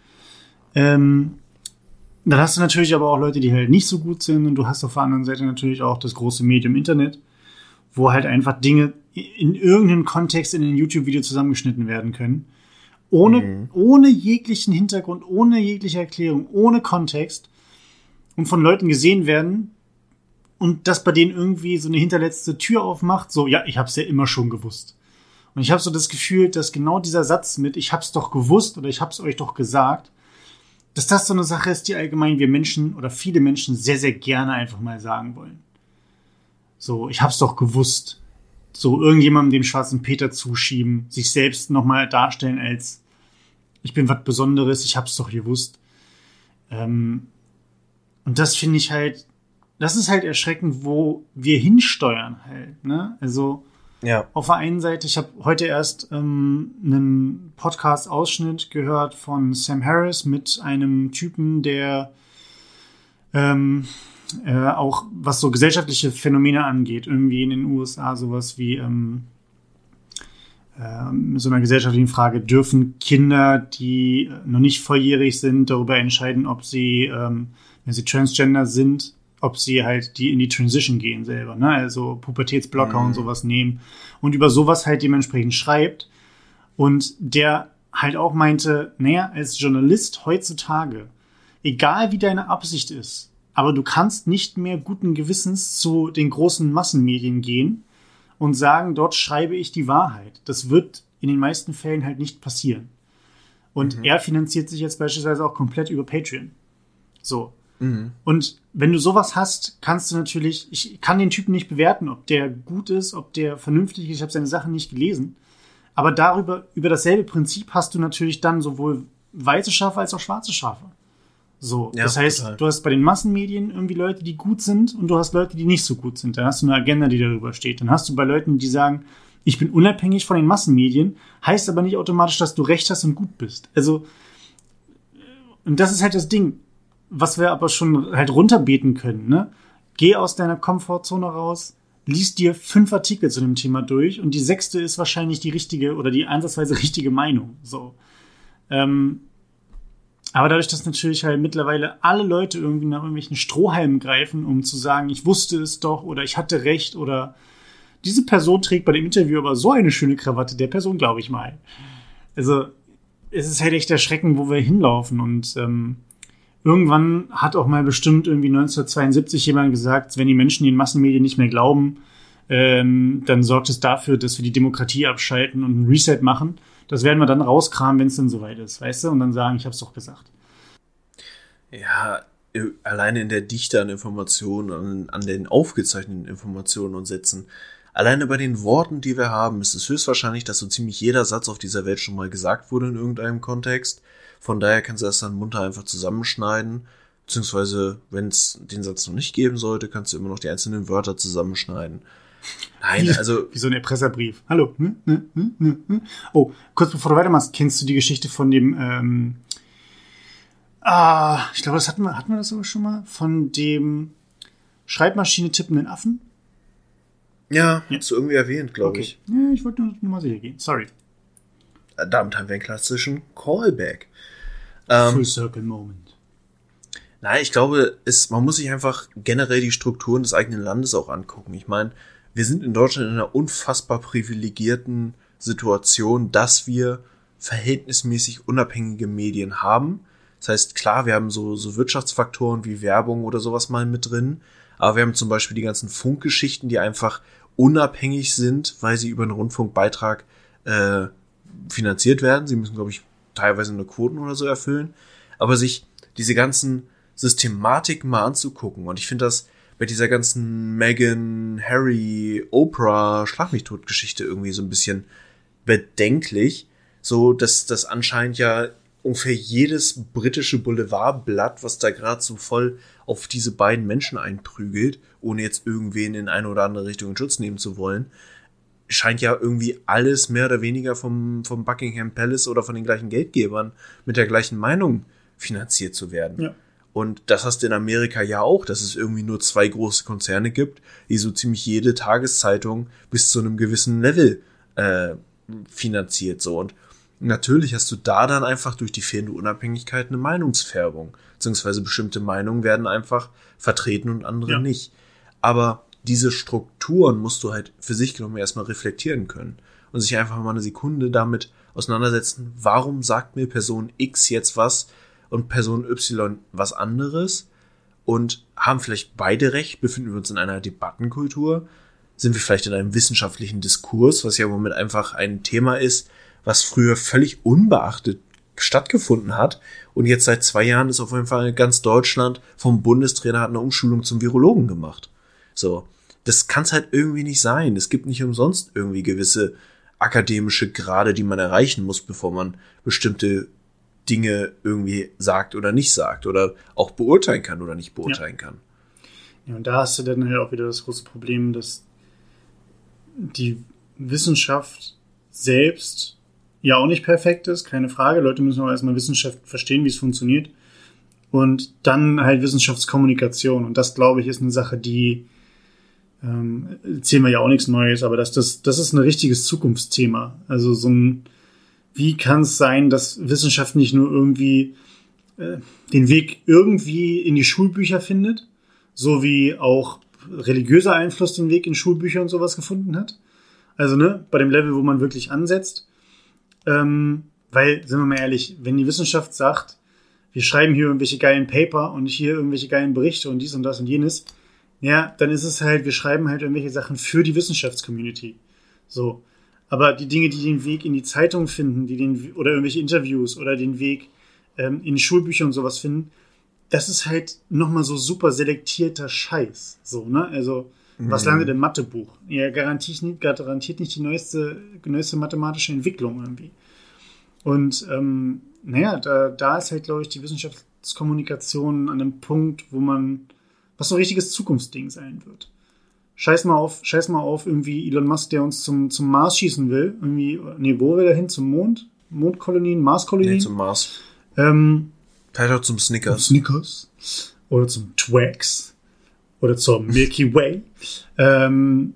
Ähm, dann hast du natürlich aber auch Leute, die halt nicht so gut sind und du hast auf der anderen Seite natürlich auch das große Medium Internet, wo halt einfach Dinge in irgendeinem Kontext in ein YouTube-Video zusammengeschnitten werden können. Ohne, mhm. ohne jeglichen Hintergrund, ohne jegliche Erklärung, ohne Kontext und von Leuten gesehen werden und das bei denen irgendwie so eine hinterletzte Tür aufmacht, so, ja, ich hab's ja immer schon gewusst. Und ich habe so das Gefühl, dass genau dieser Satz mit ich hab's doch gewusst oder ich hab's euch doch gesagt, dass das so eine Sache ist, die allgemein wir Menschen oder viele Menschen sehr, sehr gerne einfach mal sagen wollen. So, ich hab's doch gewusst. So irgendjemandem den schwarzen Peter zuschieben, sich selbst nochmal darstellen als ich bin was Besonderes, ich hab's doch gewusst. Ähm, und das finde ich halt, das ist halt erschreckend, wo wir hinsteuern halt. Ne? Also ja. Auf der einen Seite, ich habe heute erst ähm, einen Podcast-Ausschnitt gehört von Sam Harris mit einem Typen, der ähm, äh, auch was so gesellschaftliche Phänomene angeht, irgendwie in den USA sowas wie ähm, äh, so einer gesellschaftlichen Frage, dürfen Kinder, die noch nicht volljährig sind, darüber entscheiden, ob sie, ähm, wenn sie Transgender sind, ob sie halt die in die Transition gehen selber, ne? Also Pubertätsblocker mhm. und sowas nehmen und über sowas halt dementsprechend schreibt. Und der halt auch meinte, naja, als Journalist heutzutage, egal wie deine Absicht ist, aber du kannst nicht mehr guten Gewissens zu den großen Massenmedien gehen und sagen, dort schreibe ich die Wahrheit. Das wird in den meisten Fällen halt nicht passieren. Und mhm. er finanziert sich jetzt beispielsweise auch komplett über Patreon. So. Mhm. Und wenn du sowas hast, kannst du natürlich, ich kann den Typen nicht bewerten, ob der gut ist, ob der vernünftig ist. Ich habe seine Sachen nicht gelesen. Aber darüber, über dasselbe Prinzip hast du natürlich dann sowohl weiße Schafe als auch schwarze Schafe. So, ja, das heißt, total. du hast bei den Massenmedien irgendwie Leute, die gut sind und du hast Leute, die nicht so gut sind. Dann hast du eine Agenda, die darüber steht. Dann hast du bei Leuten, die sagen, ich bin unabhängig von den Massenmedien, heißt aber nicht automatisch, dass du recht hast und gut bist. Also, und das ist halt das Ding was wir aber schon halt runterbeten können, ne? Geh aus deiner Komfortzone raus, lies dir fünf Artikel zu dem Thema durch und die sechste ist wahrscheinlich die richtige oder die ansatzweise richtige Meinung. So. Ähm, aber dadurch, dass natürlich halt mittlerweile alle Leute irgendwie nach irgendwelchen Strohhalmen greifen, um zu sagen, ich wusste es doch oder ich hatte recht oder diese Person trägt bei dem Interview aber so eine schöne Krawatte, der Person glaube ich mal. Also es ist halt echt erschreckend, wo wir hinlaufen und ähm, Irgendwann hat auch mal bestimmt irgendwie 1972 jemand gesagt, wenn die Menschen den Massenmedien nicht mehr glauben, ähm, dann sorgt es dafür, dass wir die Demokratie abschalten und ein Reset machen. Das werden wir dann rauskramen, wenn es dann soweit ist, weißt du? Und dann sagen, ich habe es doch gesagt. Ja, äh, alleine in der Dichte an Informationen, an, an den aufgezeichneten Informationen und Sätzen, alleine bei den Worten, die wir haben, ist es höchstwahrscheinlich, dass so ziemlich jeder Satz auf dieser Welt schon mal gesagt wurde in irgendeinem Kontext. Von daher kannst du das dann munter einfach zusammenschneiden. Beziehungsweise, wenn es den Satz noch nicht geben sollte, kannst du immer noch die einzelnen Wörter zusammenschneiden. Nein, wie, also. Wie so ein Erpresserbrief. Hallo. Hm, hm, hm, oh, kurz bevor du weitermachst, kennst du die Geschichte von dem, ähm, ah, ich glaube, das hatten wir, hatten wir das sogar schon mal? Von dem Schreibmaschine tippenden Affen? Ja, ja. hast du irgendwie erwähnt, glaube okay. ich. Ja, ich wollte nur, nur mal sicher gehen. Sorry. Damit haben wir einen klassischen Callback. Ähm, Full Circle Moment. Nein, ich glaube, es, man muss sich einfach generell die Strukturen des eigenen Landes auch angucken. Ich meine, wir sind in Deutschland in einer unfassbar privilegierten Situation, dass wir verhältnismäßig unabhängige Medien haben. Das heißt, klar, wir haben so, so Wirtschaftsfaktoren wie Werbung oder sowas mal mit drin, aber wir haben zum Beispiel die ganzen Funkgeschichten, die einfach unabhängig sind, weil sie über einen Rundfunkbeitrag äh, finanziert werden. Sie müssen, glaube ich, teilweise eine Quoten oder so erfüllen, aber sich diese ganzen Systematiken mal anzugucken. Und ich finde das bei dieser ganzen Megan, Harry, Oprah, Schlag mich tot Geschichte irgendwie so ein bisschen bedenklich. So, dass das anscheinend ja ungefähr jedes britische Boulevardblatt, was da gerade so voll auf diese beiden Menschen einprügelt, ohne jetzt irgendwen in eine oder andere Richtung in Schutz nehmen zu wollen, scheint ja irgendwie alles mehr oder weniger vom, vom Buckingham Palace oder von den gleichen Geldgebern mit der gleichen Meinung finanziert zu werden. Ja. Und das hast du in Amerika ja auch, dass es irgendwie nur zwei große Konzerne gibt, die so ziemlich jede Tageszeitung bis zu einem gewissen Level äh, finanziert. So. Und natürlich hast du da dann einfach durch die fehlende Unabhängigkeit eine Meinungsfärbung. Beziehungsweise bestimmte Meinungen werden einfach vertreten und andere ja. nicht. Aber diese Strukturen musst du halt für sich genommen erstmal reflektieren können und sich einfach mal eine Sekunde damit auseinandersetzen, warum sagt mir Person X jetzt was und Person Y was anderes und haben vielleicht beide recht, befinden wir uns in einer Debattenkultur, sind wir vielleicht in einem wissenschaftlichen Diskurs, was ja im Moment einfach ein Thema ist, was früher völlig unbeachtet stattgefunden hat und jetzt seit zwei Jahren ist auf jeden Fall ganz Deutschland vom Bundestrainer hat eine Umschulung zum Virologen gemacht. So, das kann es halt irgendwie nicht sein. Es gibt nicht umsonst irgendwie gewisse akademische Grade, die man erreichen muss, bevor man bestimmte Dinge irgendwie sagt oder nicht sagt oder auch beurteilen kann oder nicht beurteilen ja. kann. Ja, und da hast du dann halt auch wieder das große Problem, dass die Wissenschaft selbst ja auch nicht perfekt ist, keine Frage. Leute müssen auch erstmal Wissenschaft verstehen, wie es funktioniert. Und dann halt Wissenschaftskommunikation. Und das, glaube ich, ist eine Sache, die ähm, erzählen wir ja auch nichts Neues, aber das, das, das ist ein richtiges Zukunftsthema. Also so ein, wie kann es sein, dass Wissenschaft nicht nur irgendwie äh, den Weg irgendwie in die Schulbücher findet, so wie auch religiöser Einfluss den Weg in Schulbücher und sowas gefunden hat. Also, ne, bei dem Level, wo man wirklich ansetzt. Ähm, weil, sind wir mal ehrlich, wenn die Wissenschaft sagt, wir schreiben hier irgendwelche geilen Paper und hier irgendwelche geilen Berichte und dies und das und jenes, ja, dann ist es halt, wir schreiben halt irgendwelche Sachen für die Wissenschaftscommunity. So. Aber die Dinge, die den Weg in die Zeitung finden, die den, oder irgendwelche Interviews oder den Weg ähm, in Schulbücher und sowas finden, das ist halt nochmal so super selektierter Scheiß. So, ne? Also, was mhm. landet im Mathebuch? Ja, garantiert nicht, garantiert nicht die neueste, neueste mathematische Entwicklung irgendwie. Und ähm, naja, da, da ist halt, glaube ich, die Wissenschaftskommunikation an einem Punkt, wo man was so ein richtiges Zukunftsding sein wird. Scheiß mal auf, scheiß mal auf irgendwie Elon Musk, der uns zum, zum Mars schießen will. Irgendwie, nee, wo will er hin? Zum Mond? Mondkolonien? Marskolonien? Nee, zum Mars. Ähm, Vielleicht auch zum Snickers. Zum Snickers. Oder zum Twax. Oder zur Milky Way. ähm,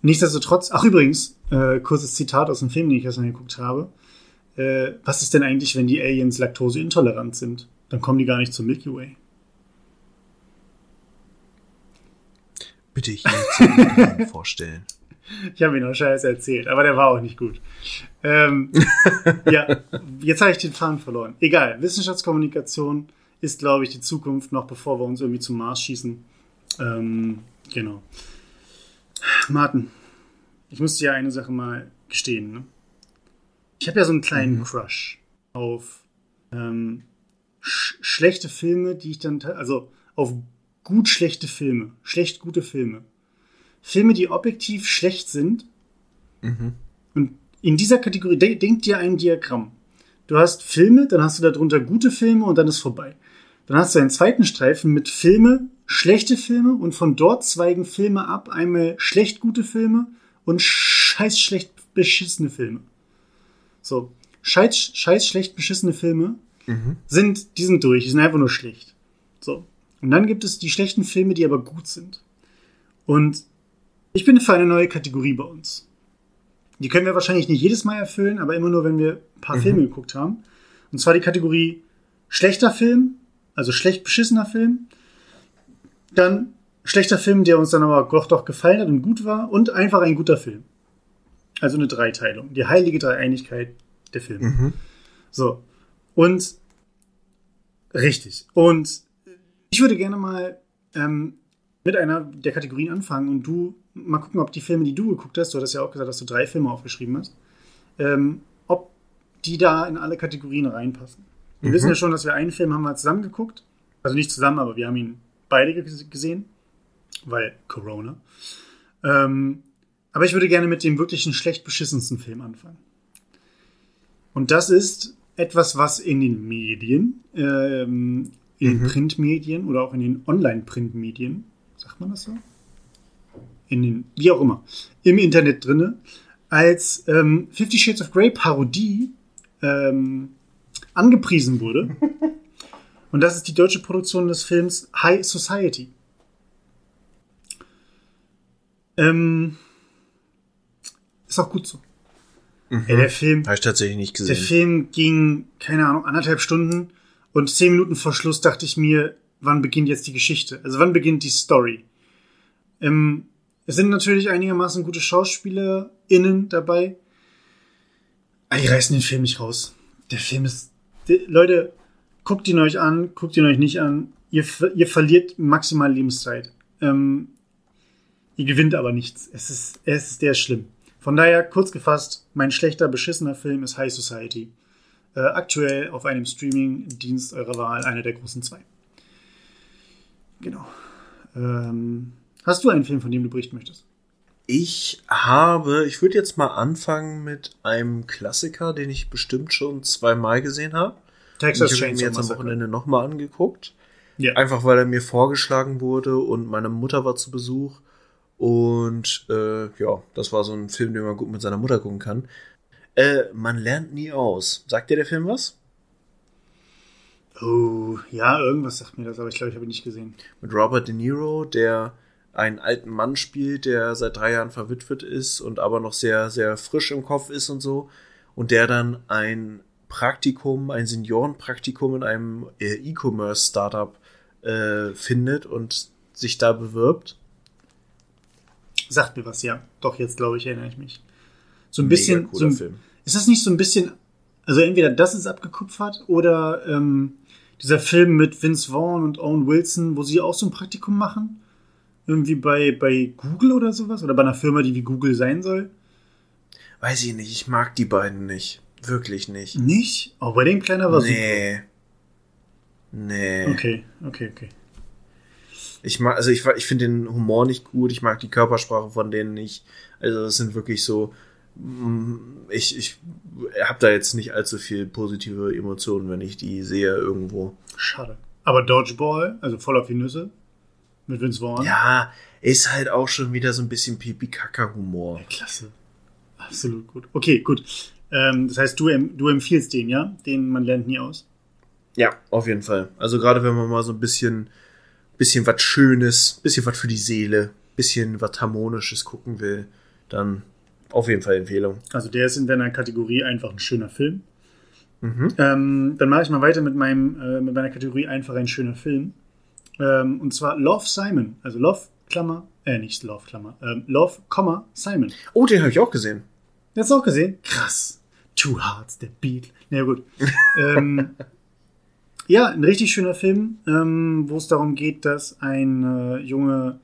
nichtsdestotrotz, ach übrigens, äh, kurzes Zitat aus dem Film, den ich gestern geguckt habe. Äh, was ist denn eigentlich, wenn die Aliens laktoseintolerant sind? Dann kommen die gar nicht zur Milky Way. Bitte hier vorstellen. Ich habe mir noch Scheiß erzählt, aber der war auch nicht gut. Ähm, ja, jetzt habe ich den Faden verloren. Egal, Wissenschaftskommunikation ist, glaube ich, die Zukunft, noch bevor wir uns irgendwie zum Mars schießen. Ähm, genau. Martin, ich muss dir eine Sache mal gestehen. Ne? Ich habe ja so einen kleinen mhm. Crush auf ähm, sch schlechte Filme, die ich dann, also auf gut schlechte Filme, schlecht gute Filme. Filme, die objektiv schlecht sind. Mhm. Und in dieser Kategorie, de denk dir ein Diagramm. Du hast Filme, dann hast du darunter gute Filme und dann ist vorbei. Dann hast du einen zweiten Streifen mit Filme, schlechte Filme und von dort zweigen Filme ab, einmal schlecht gute Filme und scheiß schlecht beschissene Filme. So, scheiß, scheiß schlecht beschissene Filme mhm. sind, die sind durch, die sind einfach nur schlecht. So. Und dann gibt es die schlechten Filme, die aber gut sind. Und ich bin für eine neue Kategorie bei uns. Die können wir wahrscheinlich nicht jedes Mal erfüllen, aber immer nur, wenn wir ein paar mhm. Filme geguckt haben. Und zwar die Kategorie schlechter Film, also schlecht beschissener Film. Dann schlechter Film, der uns dann aber doch, doch gefallen hat und gut war. Und einfach ein guter Film. Also eine Dreiteilung. Die heilige Dreieinigkeit der Filme. Mhm. So. Und richtig. Und ich würde gerne mal ähm, mit einer der Kategorien anfangen und du mal gucken, ob die Filme, die du geguckt hast, du hattest ja auch gesagt, dass du drei Filme aufgeschrieben hast, ähm, ob die da in alle Kategorien reinpassen. Wir mhm. wissen ja schon, dass wir einen Film haben wir zusammen geguckt. Also nicht zusammen, aber wir haben ihn beide gesehen, weil Corona. Ähm, aber ich würde gerne mit dem wirklichen schlecht beschissensten Film anfangen. Und das ist etwas, was in den Medien, ähm, in den Mhm. Printmedien oder auch in den Online-Printmedien, sagt man das so? In den, wie auch immer, im Internet drinne, als ähm, Fifty Shades of Grey Parodie ähm, angepriesen wurde. Und das ist die deutsche Produktion des Films High Society. Ähm, ist auch gut so. Ja, der Film, Habe ich tatsächlich nicht der gesehen. Film ging, keine Ahnung, anderthalb Stunden und zehn Minuten vor Schluss dachte ich mir, wann beginnt jetzt die Geschichte? Also wann beginnt die Story? Ähm, es sind natürlich einigermaßen gute SchauspielerInnen dabei. Aber die reißen den Film nicht raus. Der Film ist. Die, Leute, guckt ihn euch an, guckt ihn euch nicht an. Ihr, ihr verliert maximal Lebenszeit. Ähm, ihr gewinnt aber nichts. Es ist, es ist sehr schlimm. Von daher, kurz gefasst, mein schlechter, beschissener Film ist High Society. Äh, aktuell auf einem Streaming-Dienst eurer Wahl, einer der großen zwei. Genau. Ähm, hast du einen Film, von dem du berichten möchtest? Ich habe, ich würde jetzt mal anfangen mit einem Klassiker, den ich bestimmt schon zweimal gesehen habe. Texas ich habe ihn mir jetzt am. Wochenende nochmal angeguckt. Ja. Einfach weil er mir vorgeschlagen wurde und meine Mutter war zu Besuch. Und äh, ja, das war so ein Film, den man gut mit seiner Mutter gucken kann. Äh, man lernt nie aus. Sagt dir der Film was? Oh, ja, irgendwas sagt mir das, aber ich glaube, ich habe ihn nicht gesehen. Mit Robert De Niro, der einen alten Mann spielt, der seit drei Jahren verwitwet ist und aber noch sehr, sehr frisch im Kopf ist und so. Und der dann ein Praktikum, ein Seniorenpraktikum in einem äh, E-Commerce-Startup äh, findet und sich da bewirbt. Sagt mir was, ja. Doch, jetzt glaube ich, erinnere ich mich. So ein Mega bisschen. cooler so ein, Film. Ist das nicht so ein bisschen. Also entweder das ist abgekupfert oder ähm, dieser Film mit Vince Vaughn und Owen Wilson, wo sie auch so ein Praktikum machen. Irgendwie bei, bei Google oder sowas? Oder bei einer Firma, die wie Google sein soll? Weiß ich nicht, ich mag die beiden nicht. Wirklich nicht. Nicht? Oh, bei dem Kleiner war Nee. Nee. super. Okay, okay, okay. Ich mag, also ich, ich finde den Humor nicht gut, ich mag die Körpersprache von denen nicht. Also es sind wirklich so, ich, ich habe da jetzt nicht allzu viel positive Emotionen, wenn ich die sehe irgendwo. Schade. Aber Dodgeball, also voll auf die Nüsse, mit Vince Vaughn. Ja, ist halt auch schon wieder so ein bisschen Pipi-Kaka-Humor. Klasse. Absolut gut. Okay, gut. Ähm, das heißt, du, du empfiehlst den, ja? Den man lernt nie aus. Ja, auf jeden Fall. Also gerade wenn man mal so ein bisschen, bisschen was Schönes, bisschen was für die Seele, bisschen was Harmonisches gucken will, dann auf jeden Fall Empfehlung. Also der ist in deiner Kategorie einfach ein schöner Film. Mhm. Ähm, dann mache ich mal weiter mit, meinem, äh, mit meiner Kategorie einfach ein schöner Film. Ähm, und zwar Love Simon. Also Love, Klammer, äh, nicht Love, Klammer, ähm, Love, Komma, Simon. Oh, den habe ich auch gesehen. Hast du auch gesehen? Krass. Two Hearts, der Beat. Na ja, gut. ähm, ja, ein richtig schöner Film, ähm, wo es darum geht, dass ein äh, Junge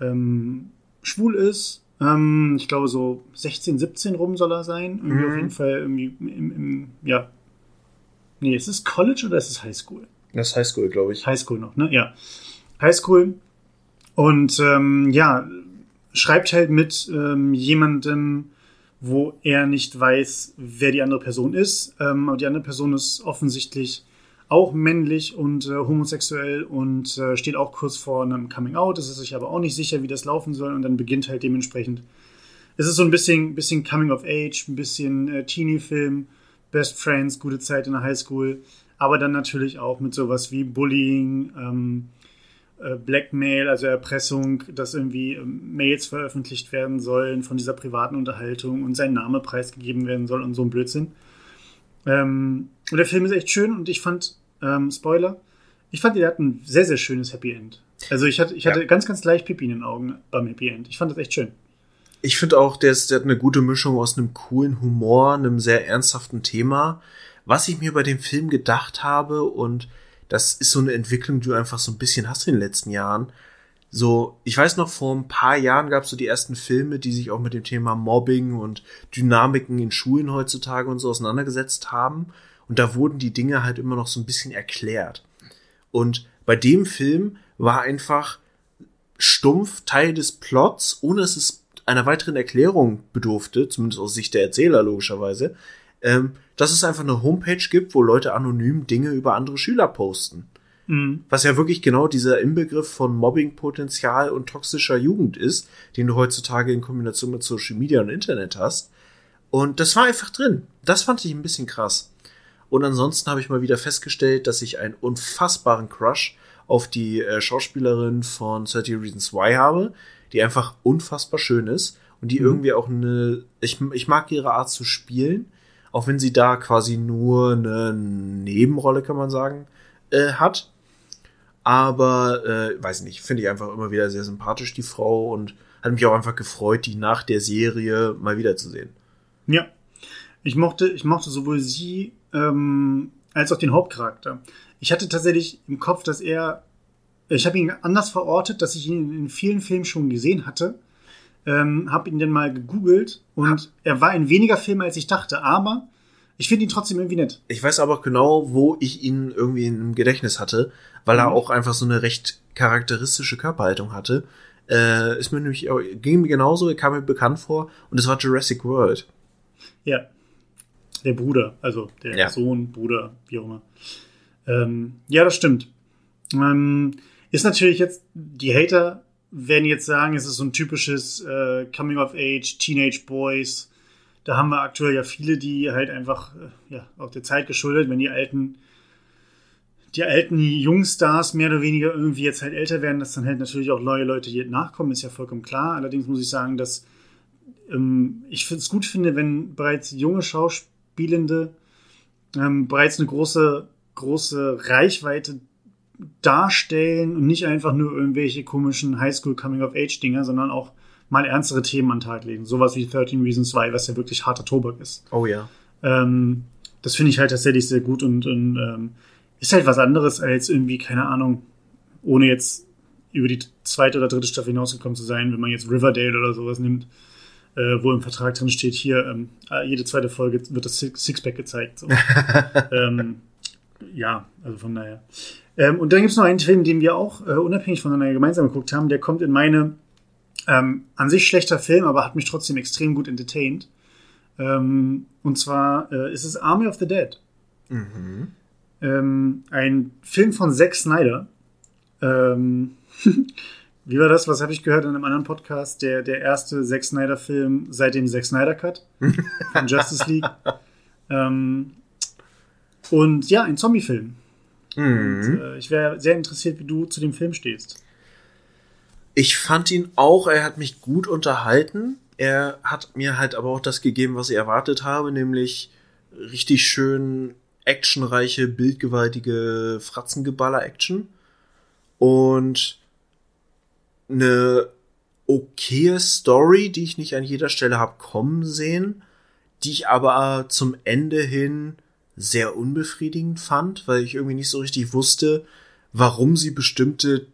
ähm, schwul ist. Ähm, ich glaube, so 16, 17 rum soll er sein. Irgendwie Mhm. auf jeden Fall irgendwie im, im, ja. Nee, ist es College oder ist es Highschool? Das ist Highschool, glaube ich. Highschool noch, ne? Ja. Highschool. Und ähm, ja, schreibt halt mit ähm, jemandem, wo er nicht weiß, wer die andere Person ist. Ähm, aber die andere Person ist offensichtlich auch männlich und äh, homosexuell und äh, steht auch kurz vor einem Coming Out, ist sich aber auch nicht sicher, wie das laufen soll und dann beginnt halt dementsprechend. Es ist so ein bisschen, bisschen Coming of Age, ein bisschen äh, Teenie-Film, Best Friends, gute Zeit in der Highschool, aber dann natürlich auch mit sowas wie Bullying, ähm, äh, Blackmail, also Erpressung, dass irgendwie ähm, Mails veröffentlicht werden sollen von dieser privaten Unterhaltung und sein Name preisgegeben werden soll und so ein Blödsinn. Ähm, und der Film ist echt schön und ich fand, ähm, Spoiler, ich fand, der hat ein sehr, sehr schönes Happy End. Also ich hatte, ich hatte Ja. ganz, ganz leicht Pipi in den Augen beim Happy End. Ich fand das echt schön. Ich finde auch, der, ist, der hat eine gute Mischung aus einem coolen Humor, einem sehr ernsthaften Thema. Was ich mir bei dem Film gedacht habe, und das ist so eine Entwicklung, die du einfach so ein bisschen hast in den letzten Jahren. So, ich weiß noch, vor ein paar Jahren gab es so die ersten Filme, die sich auch mit dem Thema Mobbing und Dynamiken in Schulen heutzutage und so auseinandergesetzt haben. Und da wurden die Dinge halt immer noch so ein bisschen erklärt. Und bei dem Film war einfach stumpf Teil des Plots, ohne dass es einer weiteren Erklärung bedurfte, zumindest aus Sicht der Erzähler logischerweise, ähm, dass es einfach eine Homepage gibt, wo Leute anonym Dinge über andere Schüler posten. Mhm. Was ja wirklich genau dieser Inbegriff von Mobbingpotenzial und toxischer Jugend ist, den du heutzutage in Kombination mit Social Media und Internet hast. Und das war einfach drin. Das fand ich ein bisschen krass. Und ansonsten habe ich mal wieder festgestellt, dass ich einen unfassbaren Crush auf die äh, Schauspielerin von 30 Reasons Why habe, die einfach unfassbar schön ist und die Mhm. irgendwie auch eine, ich, ich mag ihre Art zu spielen, auch wenn sie da quasi nur eine Nebenrolle, kann man sagen, äh, hat. Aber, äh, weiß nicht, finde ich einfach immer wieder sehr sympathisch, die Frau, und hat mich auch einfach gefreut, die nach der Serie mal wiederzusehen. Ja. Ich mochte, ich mochte sowohl sie ähm, als auch den Hauptcharakter. Ich hatte tatsächlich im Kopf, dass er. Ich habe ihn anders verortet, dass ich ihn in vielen Filmen schon gesehen hatte. Ähm, habe ihn dann mal gegoogelt und er war in weniger Filmen, als ich dachte. Aber ich finde ihn trotzdem irgendwie nett. Ich weiß aber auch genau, wo ich ihn irgendwie im Gedächtnis hatte, weil er Mhm. auch einfach so eine recht charakteristische Körperhaltung hatte. Äh, ist mir nämlich, ging mir genauso, er kam mir bekannt vor, und es war Jurassic World. Ja. Der Bruder, also der Ja. Sohn, Bruder, wie auch immer. Ähm, ja, das stimmt. Ähm, ist natürlich jetzt, die Hater werden jetzt sagen, es ist so ein typisches äh, Coming of Age, Teenage Boys. Da haben wir aktuell ja viele, die halt einfach, äh, ja, auch der Zeit geschuldet, wenn die alten, die alten Jungstars mehr oder weniger irgendwie jetzt halt älter werden, dass dann halt natürlich auch neue Leute hier nachkommen, ist ja vollkommen klar. Allerdings muss ich sagen, dass ähm, ich es gut finde, wenn bereits junge Schauspielende ähm, bereits eine große, große Reichweite darstellen und nicht einfach nur irgendwelche komischen Highschool-Coming-of-Age-Dinger, sondern auch mal ernstere Themen an den Tag legen. Sowas wie 13 Reasons Why, was ja wirklich harter Tobak ist. Oh ja. Ähm, das finde ich halt tatsächlich sehr gut und, und ähm, ist halt was anderes als irgendwie, keine Ahnung, ohne jetzt über die zweite oder dritte Staffel hinausgekommen zu sein, wenn man jetzt Riverdale oder sowas nimmt, äh, wo im Vertrag drin steht, hier, ähm, äh, jede zweite Folge wird das Six- Sixpack gezeigt. So. ähm, ja, also von daher. Ähm, und dann gibt es noch einen Film, den wir auch äh, unabhängig voneinander gemeinsam geguckt haben, der kommt in meine ähm, an sich schlechter Film, aber hat mich trotzdem extrem gut entertained. Ähm, und zwar äh, ist es Army of the Dead. Mhm. Ähm, ein Film von Zack Snyder. Wie war das? Was habe ich gehört in einem anderen Podcast? Der, der erste Zack Snyder-Film seit dem Zack Snyder Cut von Justice League. Ähm, und ja, ein Zombie-Film. Mhm. äh, ich wäre sehr interessiert, wie du zu dem Film stehst. Ich fand ihn auch, er hat mich gut unterhalten. Er hat mir halt aber auch das gegeben, was ich erwartet habe, nämlich richtig schön actionreiche, bildgewaltige Fratzengeballer-Action. Und eine okaye Story, die ich nicht an jeder Stelle habe kommen sehen, die ich aber zum Ende hin sehr unbefriedigend fand, weil ich irgendwie nicht so richtig wusste, warum sie bestimmte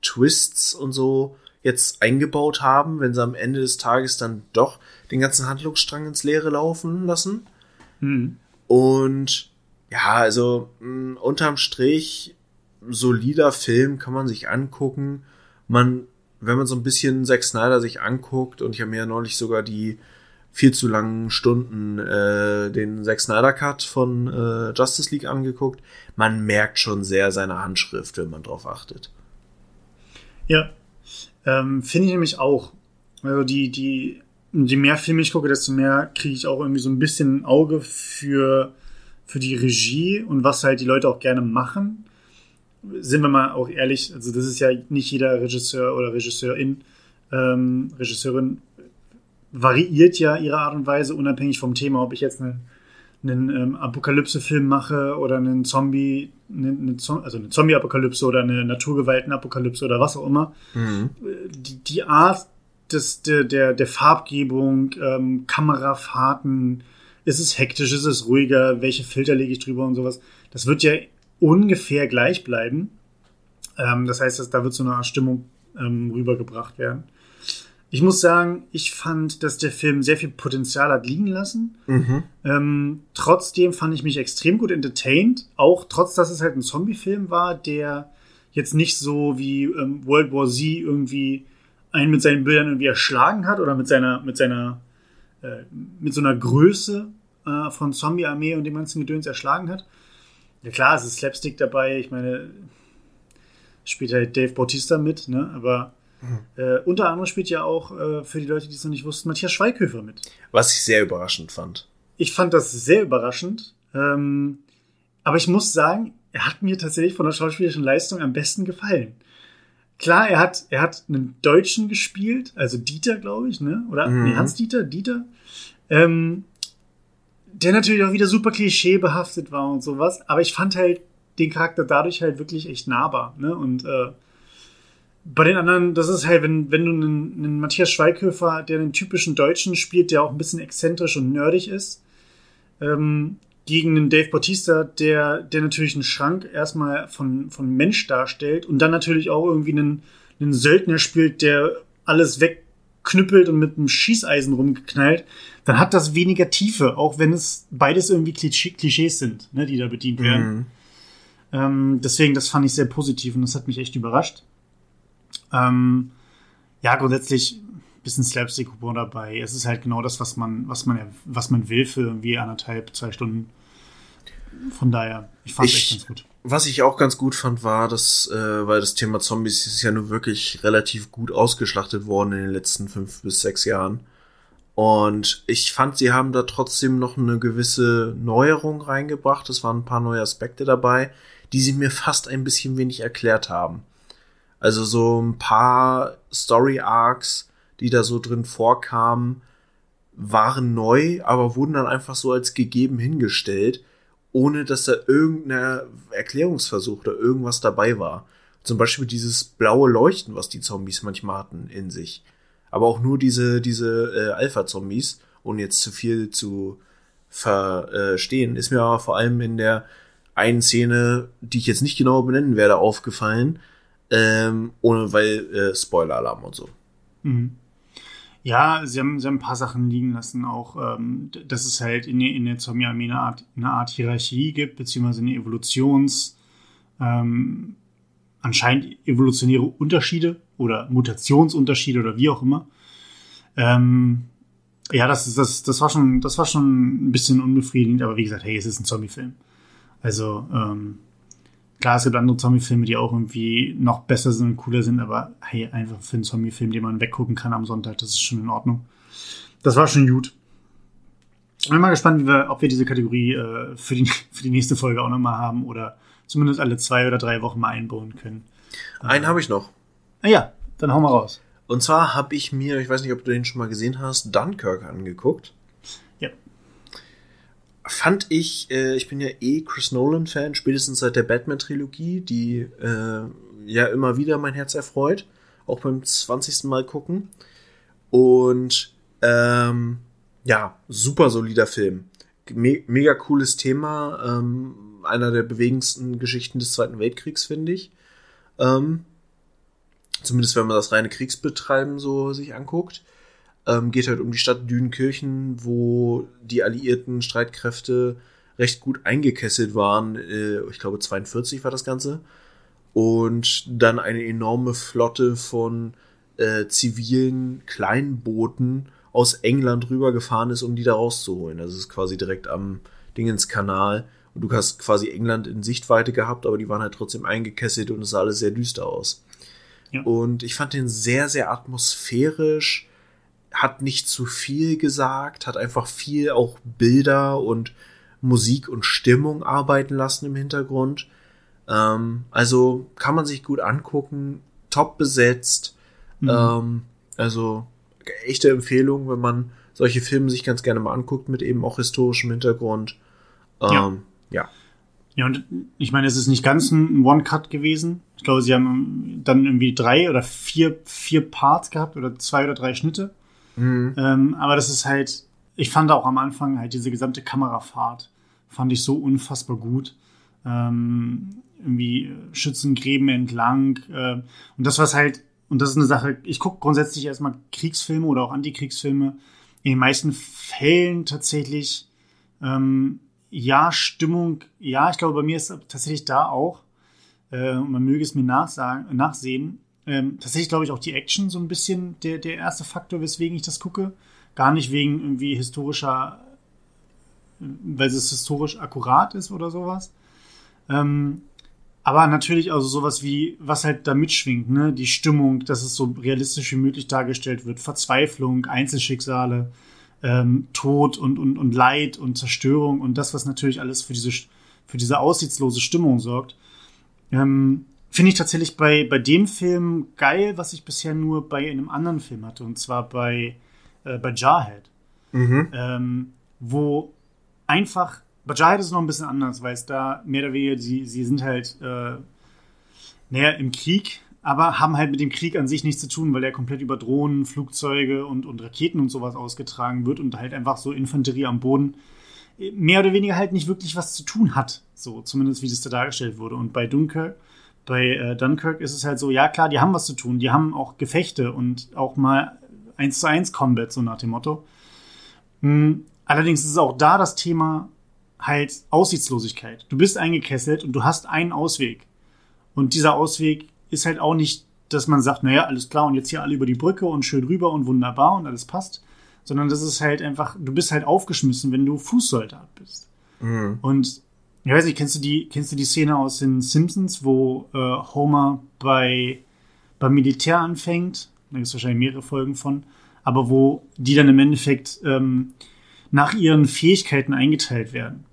Twists und so jetzt eingebaut haben, wenn sie am Ende des Tages dann doch den ganzen Handlungsstrang ins Leere laufen lassen. Hm. Und ja, also mh, unterm Strich solider Film kann man sich angucken. Man, wenn man so ein bisschen Zack Snyder sich anguckt und ich habe mir ja neulich sogar die viel zu langen Stunden äh, den Zack Snyder Cut von äh, Justice League angeguckt, man merkt schon sehr seine Handschrift, wenn man drauf achtet. Ja, ähm, finde ich nämlich auch. Also die, die, je mehr Filme ich gucke, desto mehr kriege ich auch irgendwie so ein bisschen ein Auge für, für die Regie und was halt die Leute auch gerne machen. Sind wir mal auch ehrlich, also das ist ja nicht jeder Regisseur oder Regisseurin, ähm, Regisseurin variiert ja ihre Art und Weise, unabhängig vom Thema, ob ich jetzt eine, einen ähm, Apokalypse-Film mache oder einen Zombie, eine, eine, also eine Zombie-Apokalypse oder eine Naturgewalten-Apokalypse oder was auch immer. Die, die Art des, der, der, der Farbgebung, ähm, Kamerafahrten, ist es hektisch, ist es ruhiger, welche Filter lege ich drüber und sowas, das wird ja ungefähr gleich bleiben. Ähm, das heißt, dass, da wird so eine Art Stimmung ähm, rübergebracht werden. Ich muss sagen, ich fand, dass der Film sehr viel Potenzial hat liegen lassen. Mhm. Ähm, trotzdem fand ich mich extrem gut entertained, auch trotz, dass es halt ein Zombie-Film war, der jetzt nicht so wie ähm, World War Z irgendwie einen mit seinen Bildern irgendwie erschlagen hat oder mit seiner, mit seiner, äh, mit so einer Größe äh, von Zombie-Armee und dem ganzen Gedöns erschlagen hat. Ja klar, es ist Slapstick dabei, ich meine, spielt halt Dave Bautista mit, ne? aber mhm. äh, unter anderem spielt ja auch, äh, für die Leute, die es noch nicht wussten, Matthias Schweighöfer mit. Was ich sehr überraschend fand. Ich fand das sehr überraschend, ähm, aber ich muss sagen, er hat mir tatsächlich von der schauspielerischen Leistung am besten gefallen. Klar, er hat, er hat einen Deutschen gespielt, also Dieter, glaube ich, ne? Oder mhm. nee, Hans Dieter, Dieter. Ähm, der natürlich auch wieder super klischeebehaftet war und sowas, aber ich fand halt den Charakter dadurch halt wirklich echt nahbar, ne? Und äh, bei den anderen, das ist halt, wenn, wenn du einen, einen Matthias Schweighöfer, der einen typischen Deutschen spielt, der auch ein bisschen exzentrisch und nerdig ist, ähm, gegen einen Dave Bautista, der, der natürlich einen Schrank erstmal von, von Mensch darstellt und dann natürlich auch irgendwie einen, einen Söldner spielt, der alles wegknüppelt und mit einem Schießeisen rumgeknallt, dann hat das weniger Tiefe, auch wenn es beides irgendwie Klischees sind, ne, die da bedient werden. Mhm. Ähm, deswegen, das fand ich sehr positiv und das hat mich echt überrascht. Ähm, ja, grundsätzlich bisschen Slapstick-Humor dabei. Es ist halt genau das, was man, was man, was man will für irgendwie anderthalb, zwei Stunden. Von daher, ich fand es echt ganz gut. Was ich auch ganz gut fand, war, dass, äh, weil das Thema Zombies ist ja nur wirklich relativ gut ausgeschlachtet worden in den letzten fünf bis sechs Jahren. Und ich fand, sie haben da trotzdem noch eine gewisse Neuerung reingebracht. Es waren ein paar neue Aspekte dabei, die sie mir fast ein bisschen wenig erklärt haben. Also so ein paar Story Arcs, die da so drin vorkamen, waren neu, aber wurden dann einfach so als gegeben hingestellt, ohne dass da irgendein Erklärungsversuch oder irgendwas dabei war. Zum Beispiel dieses blaue Leuchten, was die Zombies manchmal hatten in sich. Aber auch nur diese, diese äh, Alpha-Zombies, ohne jetzt zu viel zu verstehen, ist mir aber vor allem in der einen Szene, die ich jetzt nicht genau benennen werde, aufgefallen, ähm, ohne weil äh, Spoiler-Alarm und so. Mhm. Ja, sie haben, sie haben ein paar Sachen liegen lassen, auch, ähm, dass es halt in, in der Zombie-Armee eine Art, eine Art Hierarchie gibt, beziehungsweise eine Evolutions-, ähm, anscheinend evolutionäre Unterschiede oder Mutationsunterschiede oder wie auch immer. Ähm, ja, das, das, das, war schon, das war schon ein bisschen unbefriedigend, aber wie gesagt, hey, es ist ein Zombie-Film. Also, ähm, Klar, es gibt andere Zombie-Filme, die auch irgendwie noch besser sind und cooler sind, aber hey, einfach für einen Zombie-Film, den man weggucken kann am Sonntag, das ist schon in Ordnung. Das war schon gut. Ich bin mal gespannt, wir, ob wir diese Kategorie äh, für, die, für die nächste Folge auch nochmal haben oder zumindest alle zwei oder drei Wochen mal einbauen können. Einen äh, habe ich noch. Ah ja, dann hau mal raus. Und zwar habe ich mir, ich weiß nicht, ob du den schon mal gesehen hast, Dunkirk angeguckt fand ich, äh, ich bin ja eh Chris Nolan-Fan, spätestens seit der Batman-Trilogie, die äh, ja immer wieder mein Herz erfreut, auch beim 20. Mal gucken. Und ähm, ja, super solider Film. Me mega cooles Thema, ähm, einer der bewegendsten Geschichten des Zweiten Weltkriegs, finde ich. Ähm, zumindest wenn man das reine Kriegsbetreiben so sich anguckt. Ähm, geht halt um die Stadt Dünenkirchen, wo die alliierten Streitkräfte recht gut eingekesselt waren. Äh, ich glaube 42 war das Ganze. Und dann eine enorme Flotte von äh, zivilen Kleinbooten aus England rübergefahren ist, um die da rauszuholen. Das ist quasi direkt am Dingenskanal. Und du hast quasi England in Sichtweite gehabt, aber die waren halt trotzdem eingekesselt und es sah alles sehr düster aus. Ja. Und ich fand den sehr, sehr atmosphärisch hat nicht zu viel gesagt, hat einfach viel auch Bilder und Musik und Stimmung arbeiten lassen im Hintergrund. Ähm, also kann man sich gut angucken, top besetzt. Mhm. Ähm, also echte Empfehlung, wenn man solche Filme sich ganz gerne mal anguckt mit eben auch historischem Hintergrund. Ähm, ja. ja. Ja, und ich meine, es ist nicht ganz ein One-Cut gewesen. Ich glaube, sie haben dann irgendwie drei oder vier, vier Parts gehabt oder zwei oder drei Schnitte. Mhm. Ähm, aber das ist halt, ich fand auch am Anfang halt diese gesamte Kamerafahrt, fand ich so unfassbar gut. Ähm, irgendwie Schützengräben entlang. Äh, und das was halt, und das ist eine Sache, ich gucke grundsätzlich erstmal Kriegsfilme oder auch Antikriegsfilme. In den meisten Fällen tatsächlich, ähm, ja, Stimmung, ja, ich glaube, bei mir ist tatsächlich da auch, äh, man möge es mir nachsagen, nachsehen, ähm, tatsächlich glaube ich auch die Action so ein bisschen der, der erste Faktor, weswegen ich das gucke. Gar nicht wegen irgendwie historischer weil es historisch akkurat ist oder sowas. Ähm, aber natürlich also sowas wie, was halt da mitschwingt, ne? Die Stimmung, dass es so realistisch wie möglich dargestellt wird, Verzweiflung, Einzelschicksale, ähm, Tod und, und, und Leid und Zerstörung und das, was natürlich alles für diese, für diese aussichtslose Stimmung sorgt. Ähm, Finde ich tatsächlich bei, bei dem Film geil, was ich bisher nur bei einem anderen Film hatte, und zwar bei, äh, bei Jarhead. Mhm. Ähm, wo einfach, bei Jarhead ist es noch ein bisschen anders, weil es da mehr oder weniger, sie, sie sind halt äh, näher im Krieg, aber haben halt mit dem Krieg an sich nichts zu tun, weil der komplett über Drohnen, Flugzeuge und, und Raketen und sowas ausgetragen wird und halt einfach so Infanterie am Boden mehr oder weniger halt nicht wirklich was zu tun hat. So, zumindest wie das da dargestellt wurde. Und bei Dunkirk bei äh, Dunkirk ist es halt so, ja klar, die haben was zu tun, die haben auch Gefechte und auch mal 1 zu 1 Combat, so nach dem Motto. Mhm. Allerdings ist es auch da das Thema halt Aussichtslosigkeit. Du bist eingekesselt und du hast einen Ausweg. Und dieser Ausweg ist halt auch nicht, dass man sagt, naja, alles klar und jetzt hier alle über die Brücke und schön rüber und wunderbar und alles passt. Sondern das ist halt einfach, du bist halt aufgeschmissen, wenn du Fußsoldat bist. Mhm. Und ich weiß nicht, kennst du die, kennst du die Szene aus den Simpsons, wo äh, Homer bei, beim Militär anfängt? Da gibt es wahrscheinlich mehrere Folgen von, aber wo die dann im Endeffekt ähm, nach ihren Fähigkeiten eingeteilt werden.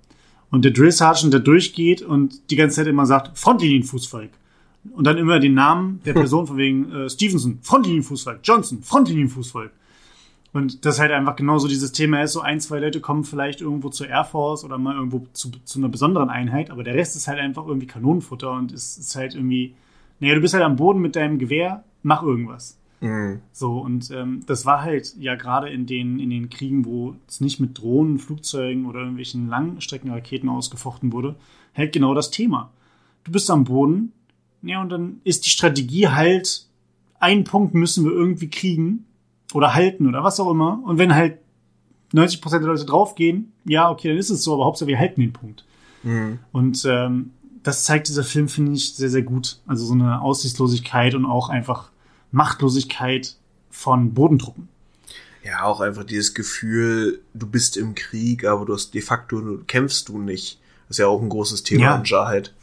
Und der Drill Sergeant, der durchgeht und die ganze Zeit immer sagt, Frontlinienfußvolk. Und dann immer den Namen der Person von wegen äh, Stevenson, Frontlinienfußvolk, Johnson, Frontlinienfußvolk. Und das halt einfach genauso dieses Thema ist, so ein, zwei Leute kommen vielleicht irgendwo zur Air Force oder mal irgendwo zu, zu einer besonderen Einheit, aber der Rest ist halt einfach irgendwie Kanonenfutter und ist, ist halt irgendwie, naja, du bist halt am Boden mit deinem Gewehr, mach irgendwas. Mhm. So, und ähm, das war halt ja gerade in den, in den Kriegen, wo es nicht mit Drohnen, Flugzeugen oder irgendwelchen Langstreckenraketen ausgefochten wurde, halt genau das Thema. Du bist am Boden, ja, und dann ist die Strategie halt, einen Punkt müssen wir irgendwie kriegen oder halten oder was auch immer. Und wenn halt 90% der Leute draufgehen, ja, okay, dann ist es so, aber Hauptsache wir halten den Punkt. Mhm. Und ähm, das zeigt dieser Film, finde ich, sehr, sehr gut. Also so eine Aussichtslosigkeit und auch einfach Machtlosigkeit von Bodentruppen. Ja, auch einfach dieses Gefühl, du bist im Krieg, aber du hast de facto kämpfst du nicht. Das ist ja auch ein großes Thema Ja. in Jarhead.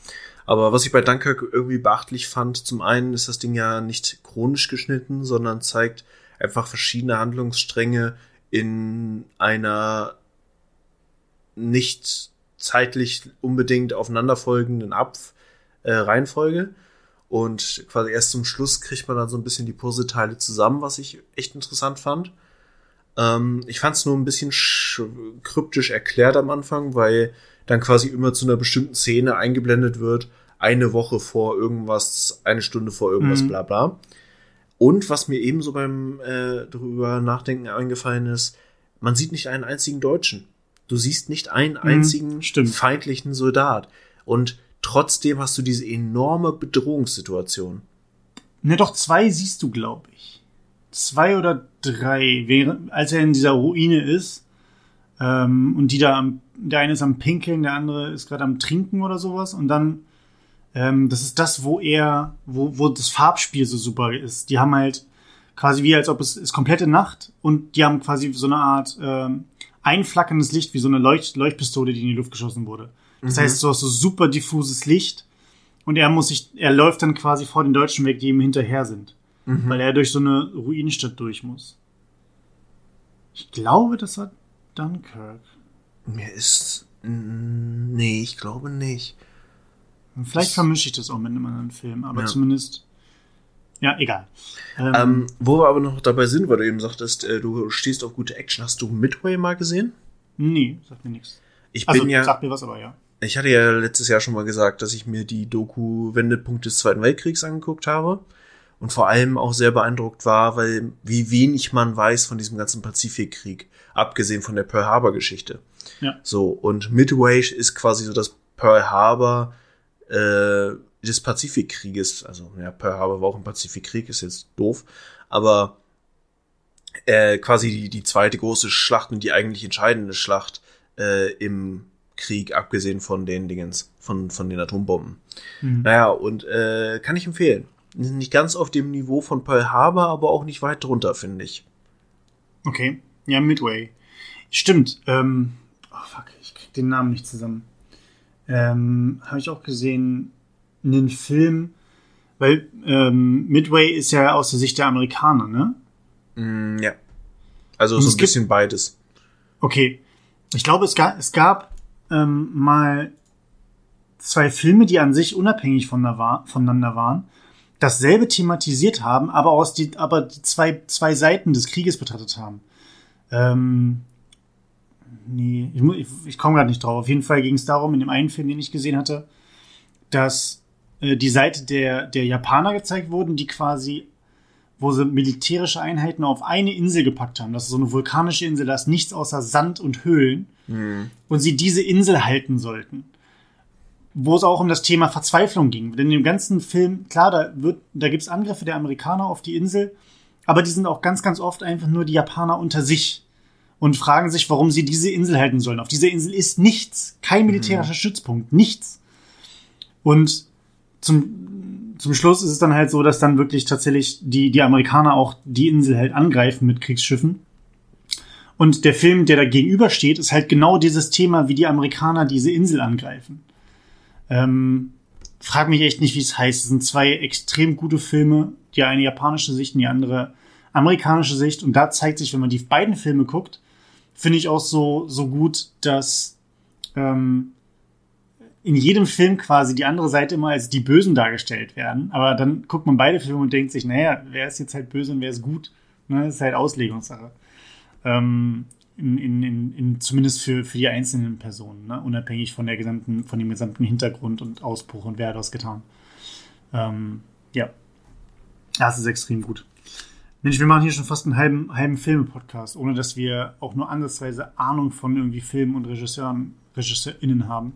Aber was ich bei Dunkirk irgendwie beachtlich fand, zum einen ist das Ding ja nicht chronisch geschnitten, sondern zeigt einfach verschiedene Handlungsstränge in einer nicht zeitlich unbedingt aufeinanderfolgenden Ab äh, Reihenfolge. Und quasi erst zum Schluss kriegt man dann so ein bisschen die Puzzleteile zusammen, was ich echt interessant fand. Ähm, ich fand es nur ein bisschen sch- kryptisch erklärt am Anfang, weil dann quasi immer zu einer bestimmten Szene eingeblendet wird, eine Woche vor irgendwas, eine Stunde vor irgendwas, Mhm. bla bla. Und was mir ebenso beim äh, drüber nachdenken eingefallen ist, man sieht nicht einen einzigen Deutschen. Du siehst nicht einen einzigen Mhm, feindlichen Soldat. Und trotzdem hast du diese enorme Bedrohungssituation. Ne, doch zwei siehst du, glaube ich. Zwei oder drei, während, als er in dieser Ruine ist. Ähm, und die da am, der eine ist am Pinkeln, der andere ist gerade am Trinken oder sowas. Und dann, ähm, das ist das, wo er, wo, wo das Farbspiel so super ist. Die haben halt quasi wie, als ob es ist komplette Nacht und die haben quasi so eine Art ähm, einflackerndes Licht, wie so eine Leucht Leuchtpistole, die in die Luft geschossen wurde. Das heißt, du hast so super diffuses Licht und er muss sich, er läuft dann quasi vor den Deutschen weg, die ihm hinterher sind. Weil er durch so eine Ruinenstadt durch muss. Ich glaube, das war Dunkirk. Mir ist. Nee, ich glaube nicht. Vielleicht vermische ich das auch mit einem anderen Film, aber Ja. zumindest. Ja, egal. Ähm, Ähm, wo wir aber noch dabei sind, weil du eben sagtest, äh, du stehst auf gute Action. Hast du Midway mal gesehen? nee, sagt mir nichts. Ich Also, bin ja. sagt mir was, aber ja. Ich hatte ja letztes Jahr schon mal gesagt, dass ich mir die Doku Wendepunkt des Zweiten Weltkriegs angeguckt habe und vor allem auch sehr beeindruckt war, weil wie wenig man weiß von diesem ganzen Pazifikkrieg, abgesehen von der Pearl Harbor Geschichte. Ja. So und Midway ist quasi so das Pearl Harbor äh, des Pazifikkrieges. Also ja, Pearl Harbor war auch ein Pazifikkrieg, ist jetzt doof, aber äh, quasi die, die zweite große Schlacht und die eigentlich entscheidende Schlacht äh, im Krieg, abgesehen von den Dingens, von, von den Atombomben. Mhm. Naja, und äh, kann ich empfehlen. Nicht ganz auf dem Niveau von Pearl Harbor, aber auch nicht weit drunter, finde ich. Okay. Ja, Midway. Stimmt. Ähm, oh fuck, ich den Namen nicht zusammen. Ähm, habe ich auch gesehen, einen Film, weil ähm, Midway ist ja aus der Sicht der Amerikaner, ne? Mm, ja. Also so ein bisschen beides. Okay. Ich glaube, es gab, es gab ähm, mal zwei Filme, die an sich unabhängig voneinander waren, dasselbe thematisiert haben, aber aus die, aber die zwei, zwei Seiten des Krieges betrachtet haben. Ähm, nee, ich, ich, ich komme gerade nicht drauf. Auf jeden Fall ging es darum, in dem einen Film, den ich gesehen hatte, dass äh, die Seite der, der Japaner gezeigt wurden, die quasi, wo sie militärische Einheiten auf eine Insel gepackt haben. Das ist so eine vulkanische Insel, da ist nichts außer Sand und Höhlen. Mhm. Und sie diese Insel halten sollten wo es auch um das Thema Verzweiflung ging. Denn im ganzen Film, klar, da, wird, da gibt's Angriffe der Amerikaner auf die Insel, aber die sind auch ganz, ganz oft einfach nur die Japaner unter sich und fragen sich, warum sie diese Insel halten sollen. Auf dieser Insel ist nichts, kein mhm. militärischer mhm. Stützpunkt, nichts. Und zum, zum Schluss ist es dann halt so, dass dann wirklich tatsächlich die, die Amerikaner auch die Insel halt angreifen mit Kriegsschiffen. Und der Film, der da gegenübersteht, ist halt genau dieses Thema, wie die Amerikaner diese Insel angreifen. Ähm, frag mich echt nicht, wie es heißt. Es sind zwei extrem gute Filme. Die eine japanische Sicht und die andere amerikanische Sicht. Und da zeigt sich, wenn man die beiden Filme guckt, finde ich auch so, so gut, dass ähm, in jedem Film quasi die andere Seite immer als die Bösen dargestellt werden. Aber dann guckt man beide Filme und denkt sich, naja, wer ist jetzt halt böse und wer ist gut? Ne? Das ist halt Auslegungssache. Ähm, in, in, in, in, zumindest für, für die einzelnen Personen, ne? unabhängig von der gesamten, von dem gesamten Hintergrund und Ausbruch und wer hat das getan. Ähm, ja. Das ist extrem gut. Mensch, wir machen hier schon fast einen halben, halben Filme-Podcast, ohne dass wir auch nur ansatzweise Ahnung von irgendwie Filmen und Regisseuren, RegisseurInnen haben.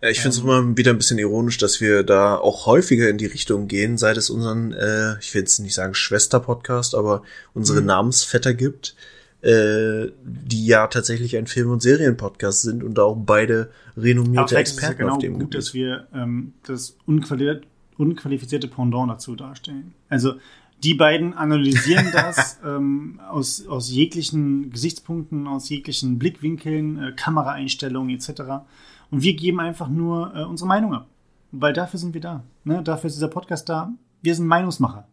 Ja, ich finde es ähm, immer wieder ein bisschen ironisch, dass wir da auch häufiger in die Richtung gehen, seit es unseren, äh, ich will jetzt nicht sagen Schwester-Podcast, aber unsere mhm. Namensvetter gibt äh, die ja tatsächlich ein Film- und Serienpodcast sind und da auch beide renommierte Experten ist ja genau auf dem gut, Gebiet. dass wir ähm, das unquali unqualifizierte Pendant dazu darstellen. Also die beiden analysieren das ähm, aus, aus jeglichen Gesichtspunkten, aus jeglichen Blickwinkeln, äh, Kameraeinstellungen etc. Und wir geben einfach nur äh, unsere Meinung ab. Weil dafür sind wir da. Ne? Dafür ist dieser Podcast da. Wir sind Meinungsmacher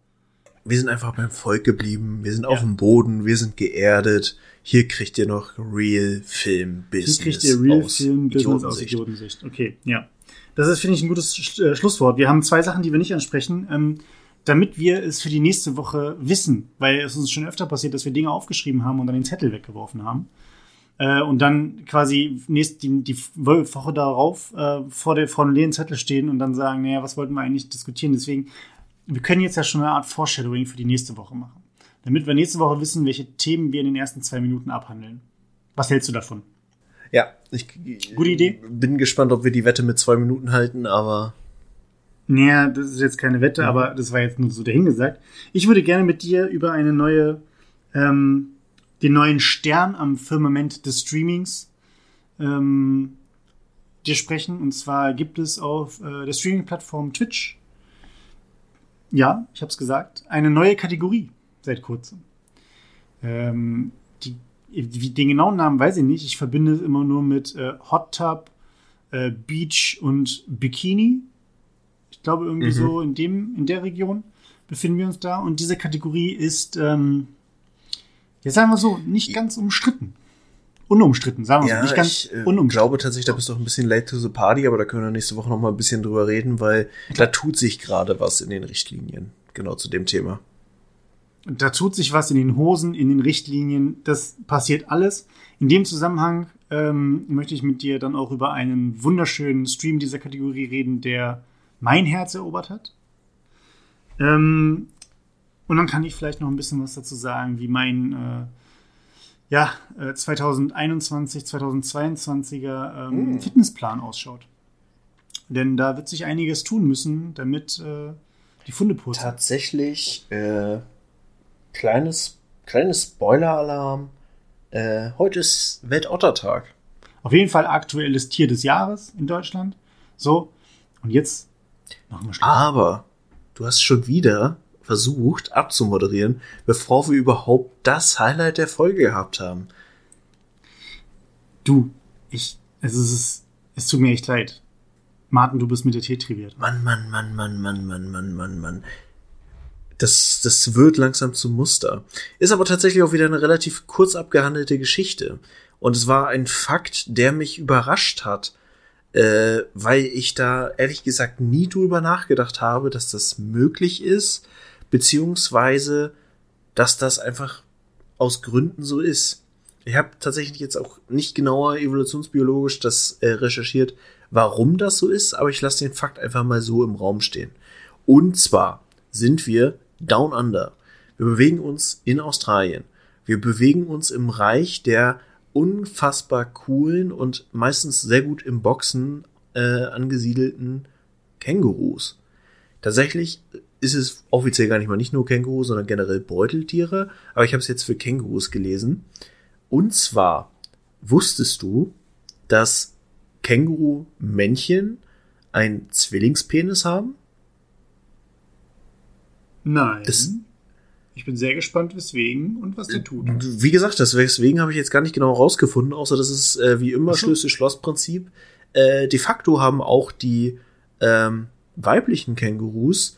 wir sind einfach beim Volk geblieben, wir sind ja. auf dem Boden, wir sind geerdet. Hier kriegt ihr noch Real Film Business. Hier kriegt ihr Real aus Film Business aus Idiotensicht. Okay, ja. Das ist, finde ich, ein gutes Sch äh, Schlusswort. Wir haben zwei Sachen, die wir nicht ansprechen, ähm, damit wir es für die nächste Woche wissen, weil es uns schon öfter passiert, dass wir Dinge aufgeschrieben haben und dann den Zettel weggeworfen haben. Äh, und dann quasi nächst, die, die Woche darauf äh, vor, der, vor dem leeren Zettel stehen und dann sagen, naja, was wollten wir eigentlich diskutieren? Deswegen wir können jetzt ja schon eine Art Foreshadowing für die nächste Woche machen. Damit wir nächste Woche wissen, welche Themen wir in den ersten zwei Minuten abhandeln. Was hältst du davon? Ja, ich Gute Idee. bin gespannt, ob wir die Wette mit zwei Minuten halten, aber. Naja, das ist jetzt keine Wette, ja. aber das war jetzt nur so dahingesagt. Ich würde gerne mit dir über eine neue, ähm, den neuen Stern am Firmament des Streamings ähm, dir sprechen. Und zwar gibt es auf äh, der Streaming-Plattform Twitch ja, ich habe es gesagt, eine neue Kategorie seit kurzem. Ähm, die, wie, den genauen Namen weiß ich nicht. Ich verbinde es immer nur mit äh, Hot Tub, äh, Beach und Bikini. Ich glaube, irgendwie mhm. so in, dem, in der Region befinden wir uns da. Und diese Kategorie ist, ähm, jetzt sagen wir so, nicht ganz umstritten unumstritten, sagen wir ja, so. Nicht ganz ich äh, unumstritten. glaube tatsächlich, da bist du auch ein bisschen late to the party, aber da können wir nächste Woche noch mal ein bisschen drüber reden, weil da tut sich gerade was in den Richtlinien, genau zu dem Thema. Da tut sich was in den Hosen, in den Richtlinien, das passiert alles. In dem Zusammenhang ähm, möchte ich mit dir dann auch über einen wunderschönen Stream dieser Kategorie reden, der mein Herz erobert hat. Ähm, und dann kann ich vielleicht noch ein bisschen was dazu sagen, wie mein äh, ja, 2021, äh, 2022er ähm, mm. Fitnessplan ausschaut. Denn da wird sich einiges tun müssen, damit äh, die Funde putzen. Tatsächlich, äh, kleines, kleines Spoiler-Alarm. Äh, heute ist Weltottertag. Auf jeden Fall aktuelles Tier des Jahres in Deutschland. So, und jetzt machen wir Schluss. Aber du hast schon wieder versucht abzumoderieren, bevor wir überhaupt das Highlight der Folge gehabt haben. Du, ich, Es ist, es tut mir echt leid. Martin, du bist mit der Tetriviert. Mann, Mann, Mann, Mann, Mann, Mann, Mann, Mann, Mann. Das, das wird langsam zum Muster. Ist aber tatsächlich auch wieder eine relativ kurz abgehandelte Geschichte. Und es war ein Fakt, der mich überrascht hat, äh, weil ich da ehrlich gesagt nie drüber nachgedacht habe, dass das möglich ist, beziehungsweise dass das einfach aus Gründen so ist. Ich habe tatsächlich jetzt auch nicht genauer evolutionsbiologisch das äh, recherchiert, warum das so ist, aber ich lasse den Fakt einfach mal so im Raum stehen. Und zwar sind wir down under. Wir bewegen uns in Australien. Wir bewegen uns im Reich der unfassbar coolen und meistens sehr gut im Boxen äh, angesiedelten Kängurus. Tatsächlich ist es offiziell gar nicht mal nicht nur Känguru, sondern generell Beuteltiere, aber ich habe es jetzt für Kängurus gelesen. Und zwar wusstest du, dass Känguru-Männchen einen Zwillingspenis haben? Nein. Das, ich bin sehr gespannt, weswegen und was der tut. Wie gesagt, deswegen habe ich jetzt gar nicht genau rausgefunden, außer das ist äh, wie immer Schlüssel-Schloss-Prinzip. Äh, de facto haben auch die ähm, weiblichen Kängurus,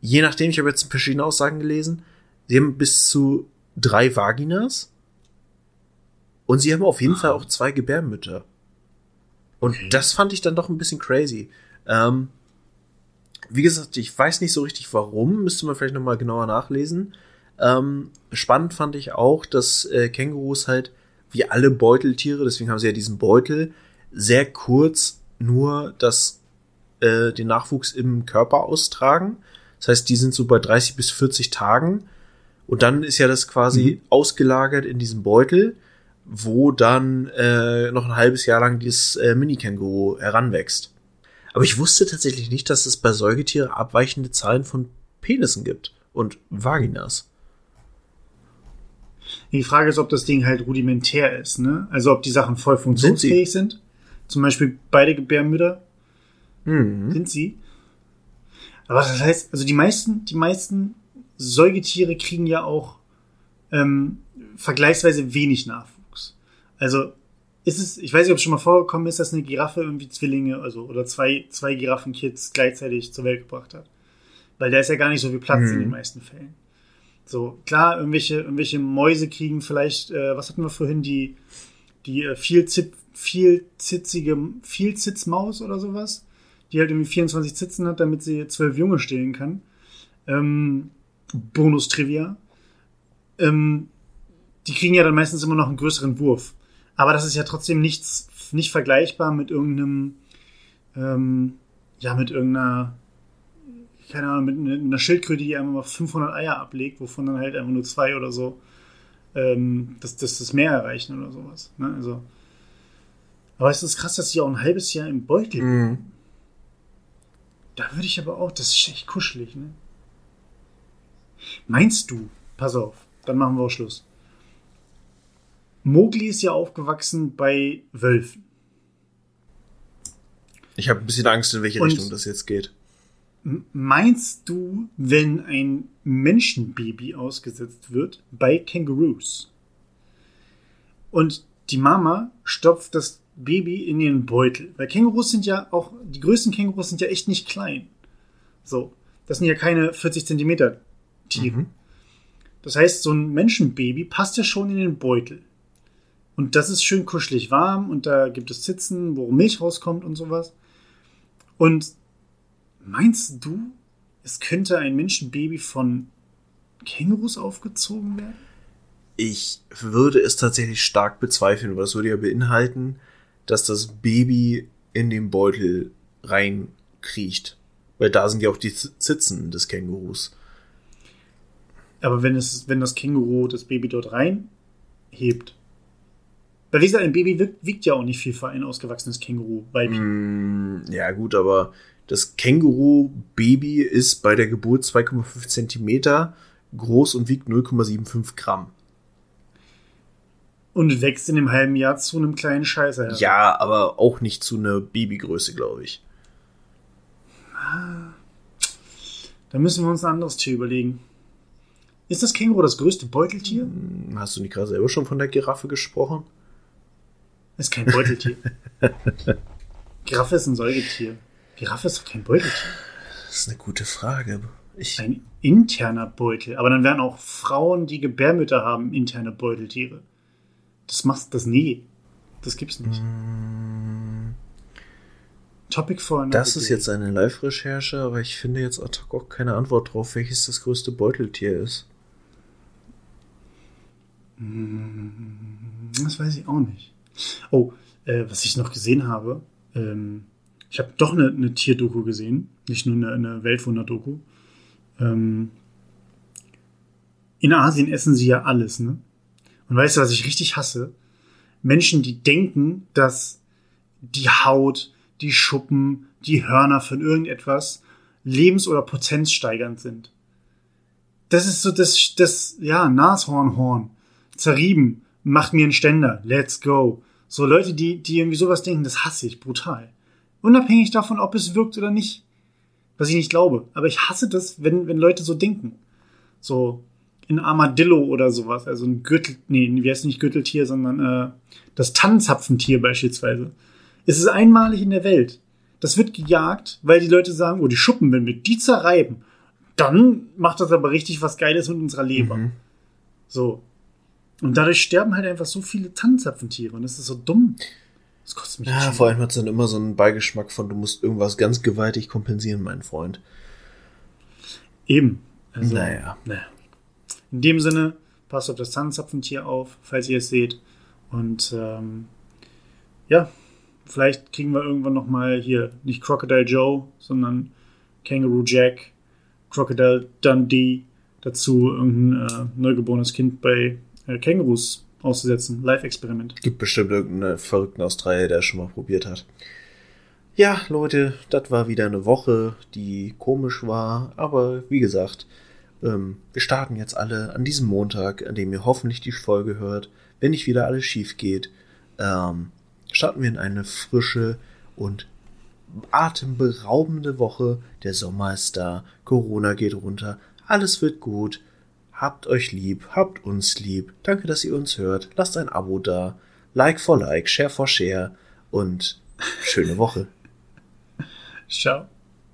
je nachdem, ich habe jetzt verschiedene Aussagen gelesen, sie haben bis zu drei Vaginas und sie haben auf jeden ah. Fall auch zwei Gebärmütter. Und okay. das fand ich dann doch ein bisschen crazy. Ähm, wie gesagt, ich weiß nicht so richtig warum, müsste man vielleicht nochmal genauer nachlesen. Ähm, spannend fand ich auch, dass äh, Kängurus halt, wie alle Beuteltiere, deswegen haben sie ja diesen Beutel, sehr kurz nur das, äh, den Nachwuchs im Körper austragen. Das heißt, die sind so bei 30 bis 40 Tagen. Und dann ist ja das quasi mhm. ausgelagert in diesem Beutel, wo dann äh, noch ein halbes Jahr lang dieses äh, Mini-Känguru heranwächst. Aber ich wusste tatsächlich nicht, dass es bei Säugetieren abweichende Zahlen von Penissen gibt und Vaginas. Die Frage ist, ob das Ding halt rudimentär ist, ne? Also ob die Sachen voll funktionsfähig sind. sind. Zum Beispiel beide Gebärmütter. Mhm. Sind sie. Aber das heißt, also die meisten, die meisten Säugetiere kriegen ja auch ähm, vergleichsweise wenig Nachwuchs. Also ist es, ich weiß nicht, ob es schon mal vorgekommen ist, dass eine Giraffe irgendwie Zwillinge, also oder zwei, zwei Giraffenkids gleichzeitig zur Welt gebracht hat. Weil da ist ja gar nicht so viel Platz mhm. in den meisten Fällen. So, klar, irgendwelche, irgendwelche Mäuse kriegen vielleicht, äh, was hatten wir vorhin, die, die äh, viel, Zip, viel zitzige, viel Zitzmaus oder sowas, die halt irgendwie 24 Zitzen hat, damit sie zwölf Junge stillen kann. Ähm, Bonus-Trivia. Ähm, die kriegen ja dann meistens immer noch einen größeren Wurf. Aber das ist ja trotzdem nichts, nicht vergleichbar mit irgendeinem, ähm, ja, mit irgendeiner, keine Ahnung, mit einer Schildkröte, die einfach mal 500 Eier ablegt, wovon dann halt einfach nur zwei oder so ähm, das, das, das Meer erreichen oder sowas. Ne? Also, aber es ist krass, dass die auch ein halbes Jahr im Beutel mhm. Da würde ich aber auch, das ist echt kuschelig, ne? Meinst du, pass auf, dann machen wir auch Schluss. Mowgli ist ja aufgewachsen bei Wölfen. Ich habe ein bisschen Angst, in welche Und Richtung das jetzt geht. Meinst du, wenn ein Menschenbaby ausgesetzt wird bei Kängurus und die Mama stopft das Baby in ihren Beutel? Weil Kängurus sind ja auch, die größten Kängurus sind ja echt nicht klein. So, das sind ja keine 40 Zentimeter Tiere. Mhm. Das heißt, so ein Menschenbaby passt ja schon in den Beutel. Und das ist schön kuschelig warm und da gibt es Sitzen, wo Milch rauskommt und sowas. Und meinst du, es könnte ein Menschenbaby von Kängurus aufgezogen werden? Ich würde es tatsächlich stark bezweifeln, weil es würde ja beinhalten, dass das Baby in den Beutel reinkriecht. Weil da sind ja auch die Sitzen des Kängurus. Aber wenn es, wenn das Känguru das Baby dort reinhebt, weil wie gesagt, ein Baby wiegt, wiegt ja auch nicht viel für ein ausgewachsenes Känguru. Mm, ja, gut, aber das Känguru-Baby ist bei der Geburt 2,5 Zentimeter groß und wiegt 0,75 Gramm. Und wächst in einem halben Jahr zu einem kleinen Scheißer. Ja, aber auch nicht zu einer Babygröße, glaube ich. Da müssen wir uns ein anderes Tier überlegen. Ist das Känguru das größte Beuteltier? Hm, hast du nicht gerade selber schon von der Giraffe gesprochen? Ist kein Beuteltier. Giraffe ist ein Säugetier. Giraffe ist doch kein Beuteltier. Das ist eine gute Frage. Ich, Ein interner Beutel. Aber dann wären auch Frauen, die Gebärmütter haben, interne Beuteltiere. Das machst das nee. Das gibt's nicht. Topic for another das ist jetzt eine Live-Recherche, aber ich finde jetzt ad hoc auch keine Antwort drauf, welches das größte Beuteltier ist. Das weiß ich auch nicht. Oh, äh, was ich noch gesehen habe, ähm, ich habe doch eine, eine Tierdoku gesehen, nicht nur eine, eine Weltwunder-Doku. Ähm, in Asien essen sie ja alles, ne? Und weißt du, was ich richtig hasse? Menschen, die denken, dass die Haut, die Schuppen, die Hörner von irgendetwas lebens- oder potenzsteigernd sind. Das ist so das, das, ja, Nashornhorn. Zerrieben. Macht mir einen Ständer. Let's go. So Leute, die, die irgendwie sowas denken, das hasse ich brutal. Unabhängig davon, ob es wirkt oder nicht. Was ich nicht glaube. Aber ich hasse das, wenn, wenn Leute so denken. So ein Armadillo oder sowas. Also ein Gürtel, nee, wie heißt nicht Gürteltier, sondern äh, das Tannenzapfentier beispielsweise. Es ist einmalig in der Welt. Das wird gejagt, weil die Leute sagen, oh, die Schuppen, wenn wir die zerreiben, dann macht das aber richtig was Geiles mit unserer Leber. Mhm. So. Und dadurch sterben halt einfach so viele Tannenzapfentiere und das ist so dumm. Das kostet mich Ja, vor allem hat es dann immer so einen Beigeschmack von, du musst irgendwas ganz gewaltig kompensieren, mein Freund. Eben. Also, Naja. naja. In dem Sinne, passt auf das Tannenzapfentier auf, falls ihr es seht. Und ähm, ja, vielleicht kriegen wir irgendwann noch mal hier nicht Crocodile Joe, sondern Kangaroo Jack, Crocodile Dundee dazu irgendein äh, neugeborenes Kind bei äh, Kängurus auszusetzen. Live-Experiment. Gibt bestimmt irgendeinen verrückten Australier, der es schon mal probiert hat. Ja, Leute, das war wieder eine Woche, die komisch war, aber wie gesagt, ähm, wir starten jetzt alle an diesem Montag, an dem ihr hoffentlich die Folge hört, wenn nicht wieder alles schief geht, ähm, starten wir in eine frische und atemberaubende Woche. Der Sommer ist da, Corona geht runter, alles wird gut. Habt euch lieb, habt uns lieb. Danke, dass ihr uns hört. Lasst ein Abo da. Like for Like, Share for Share und schöne Woche. Ciao.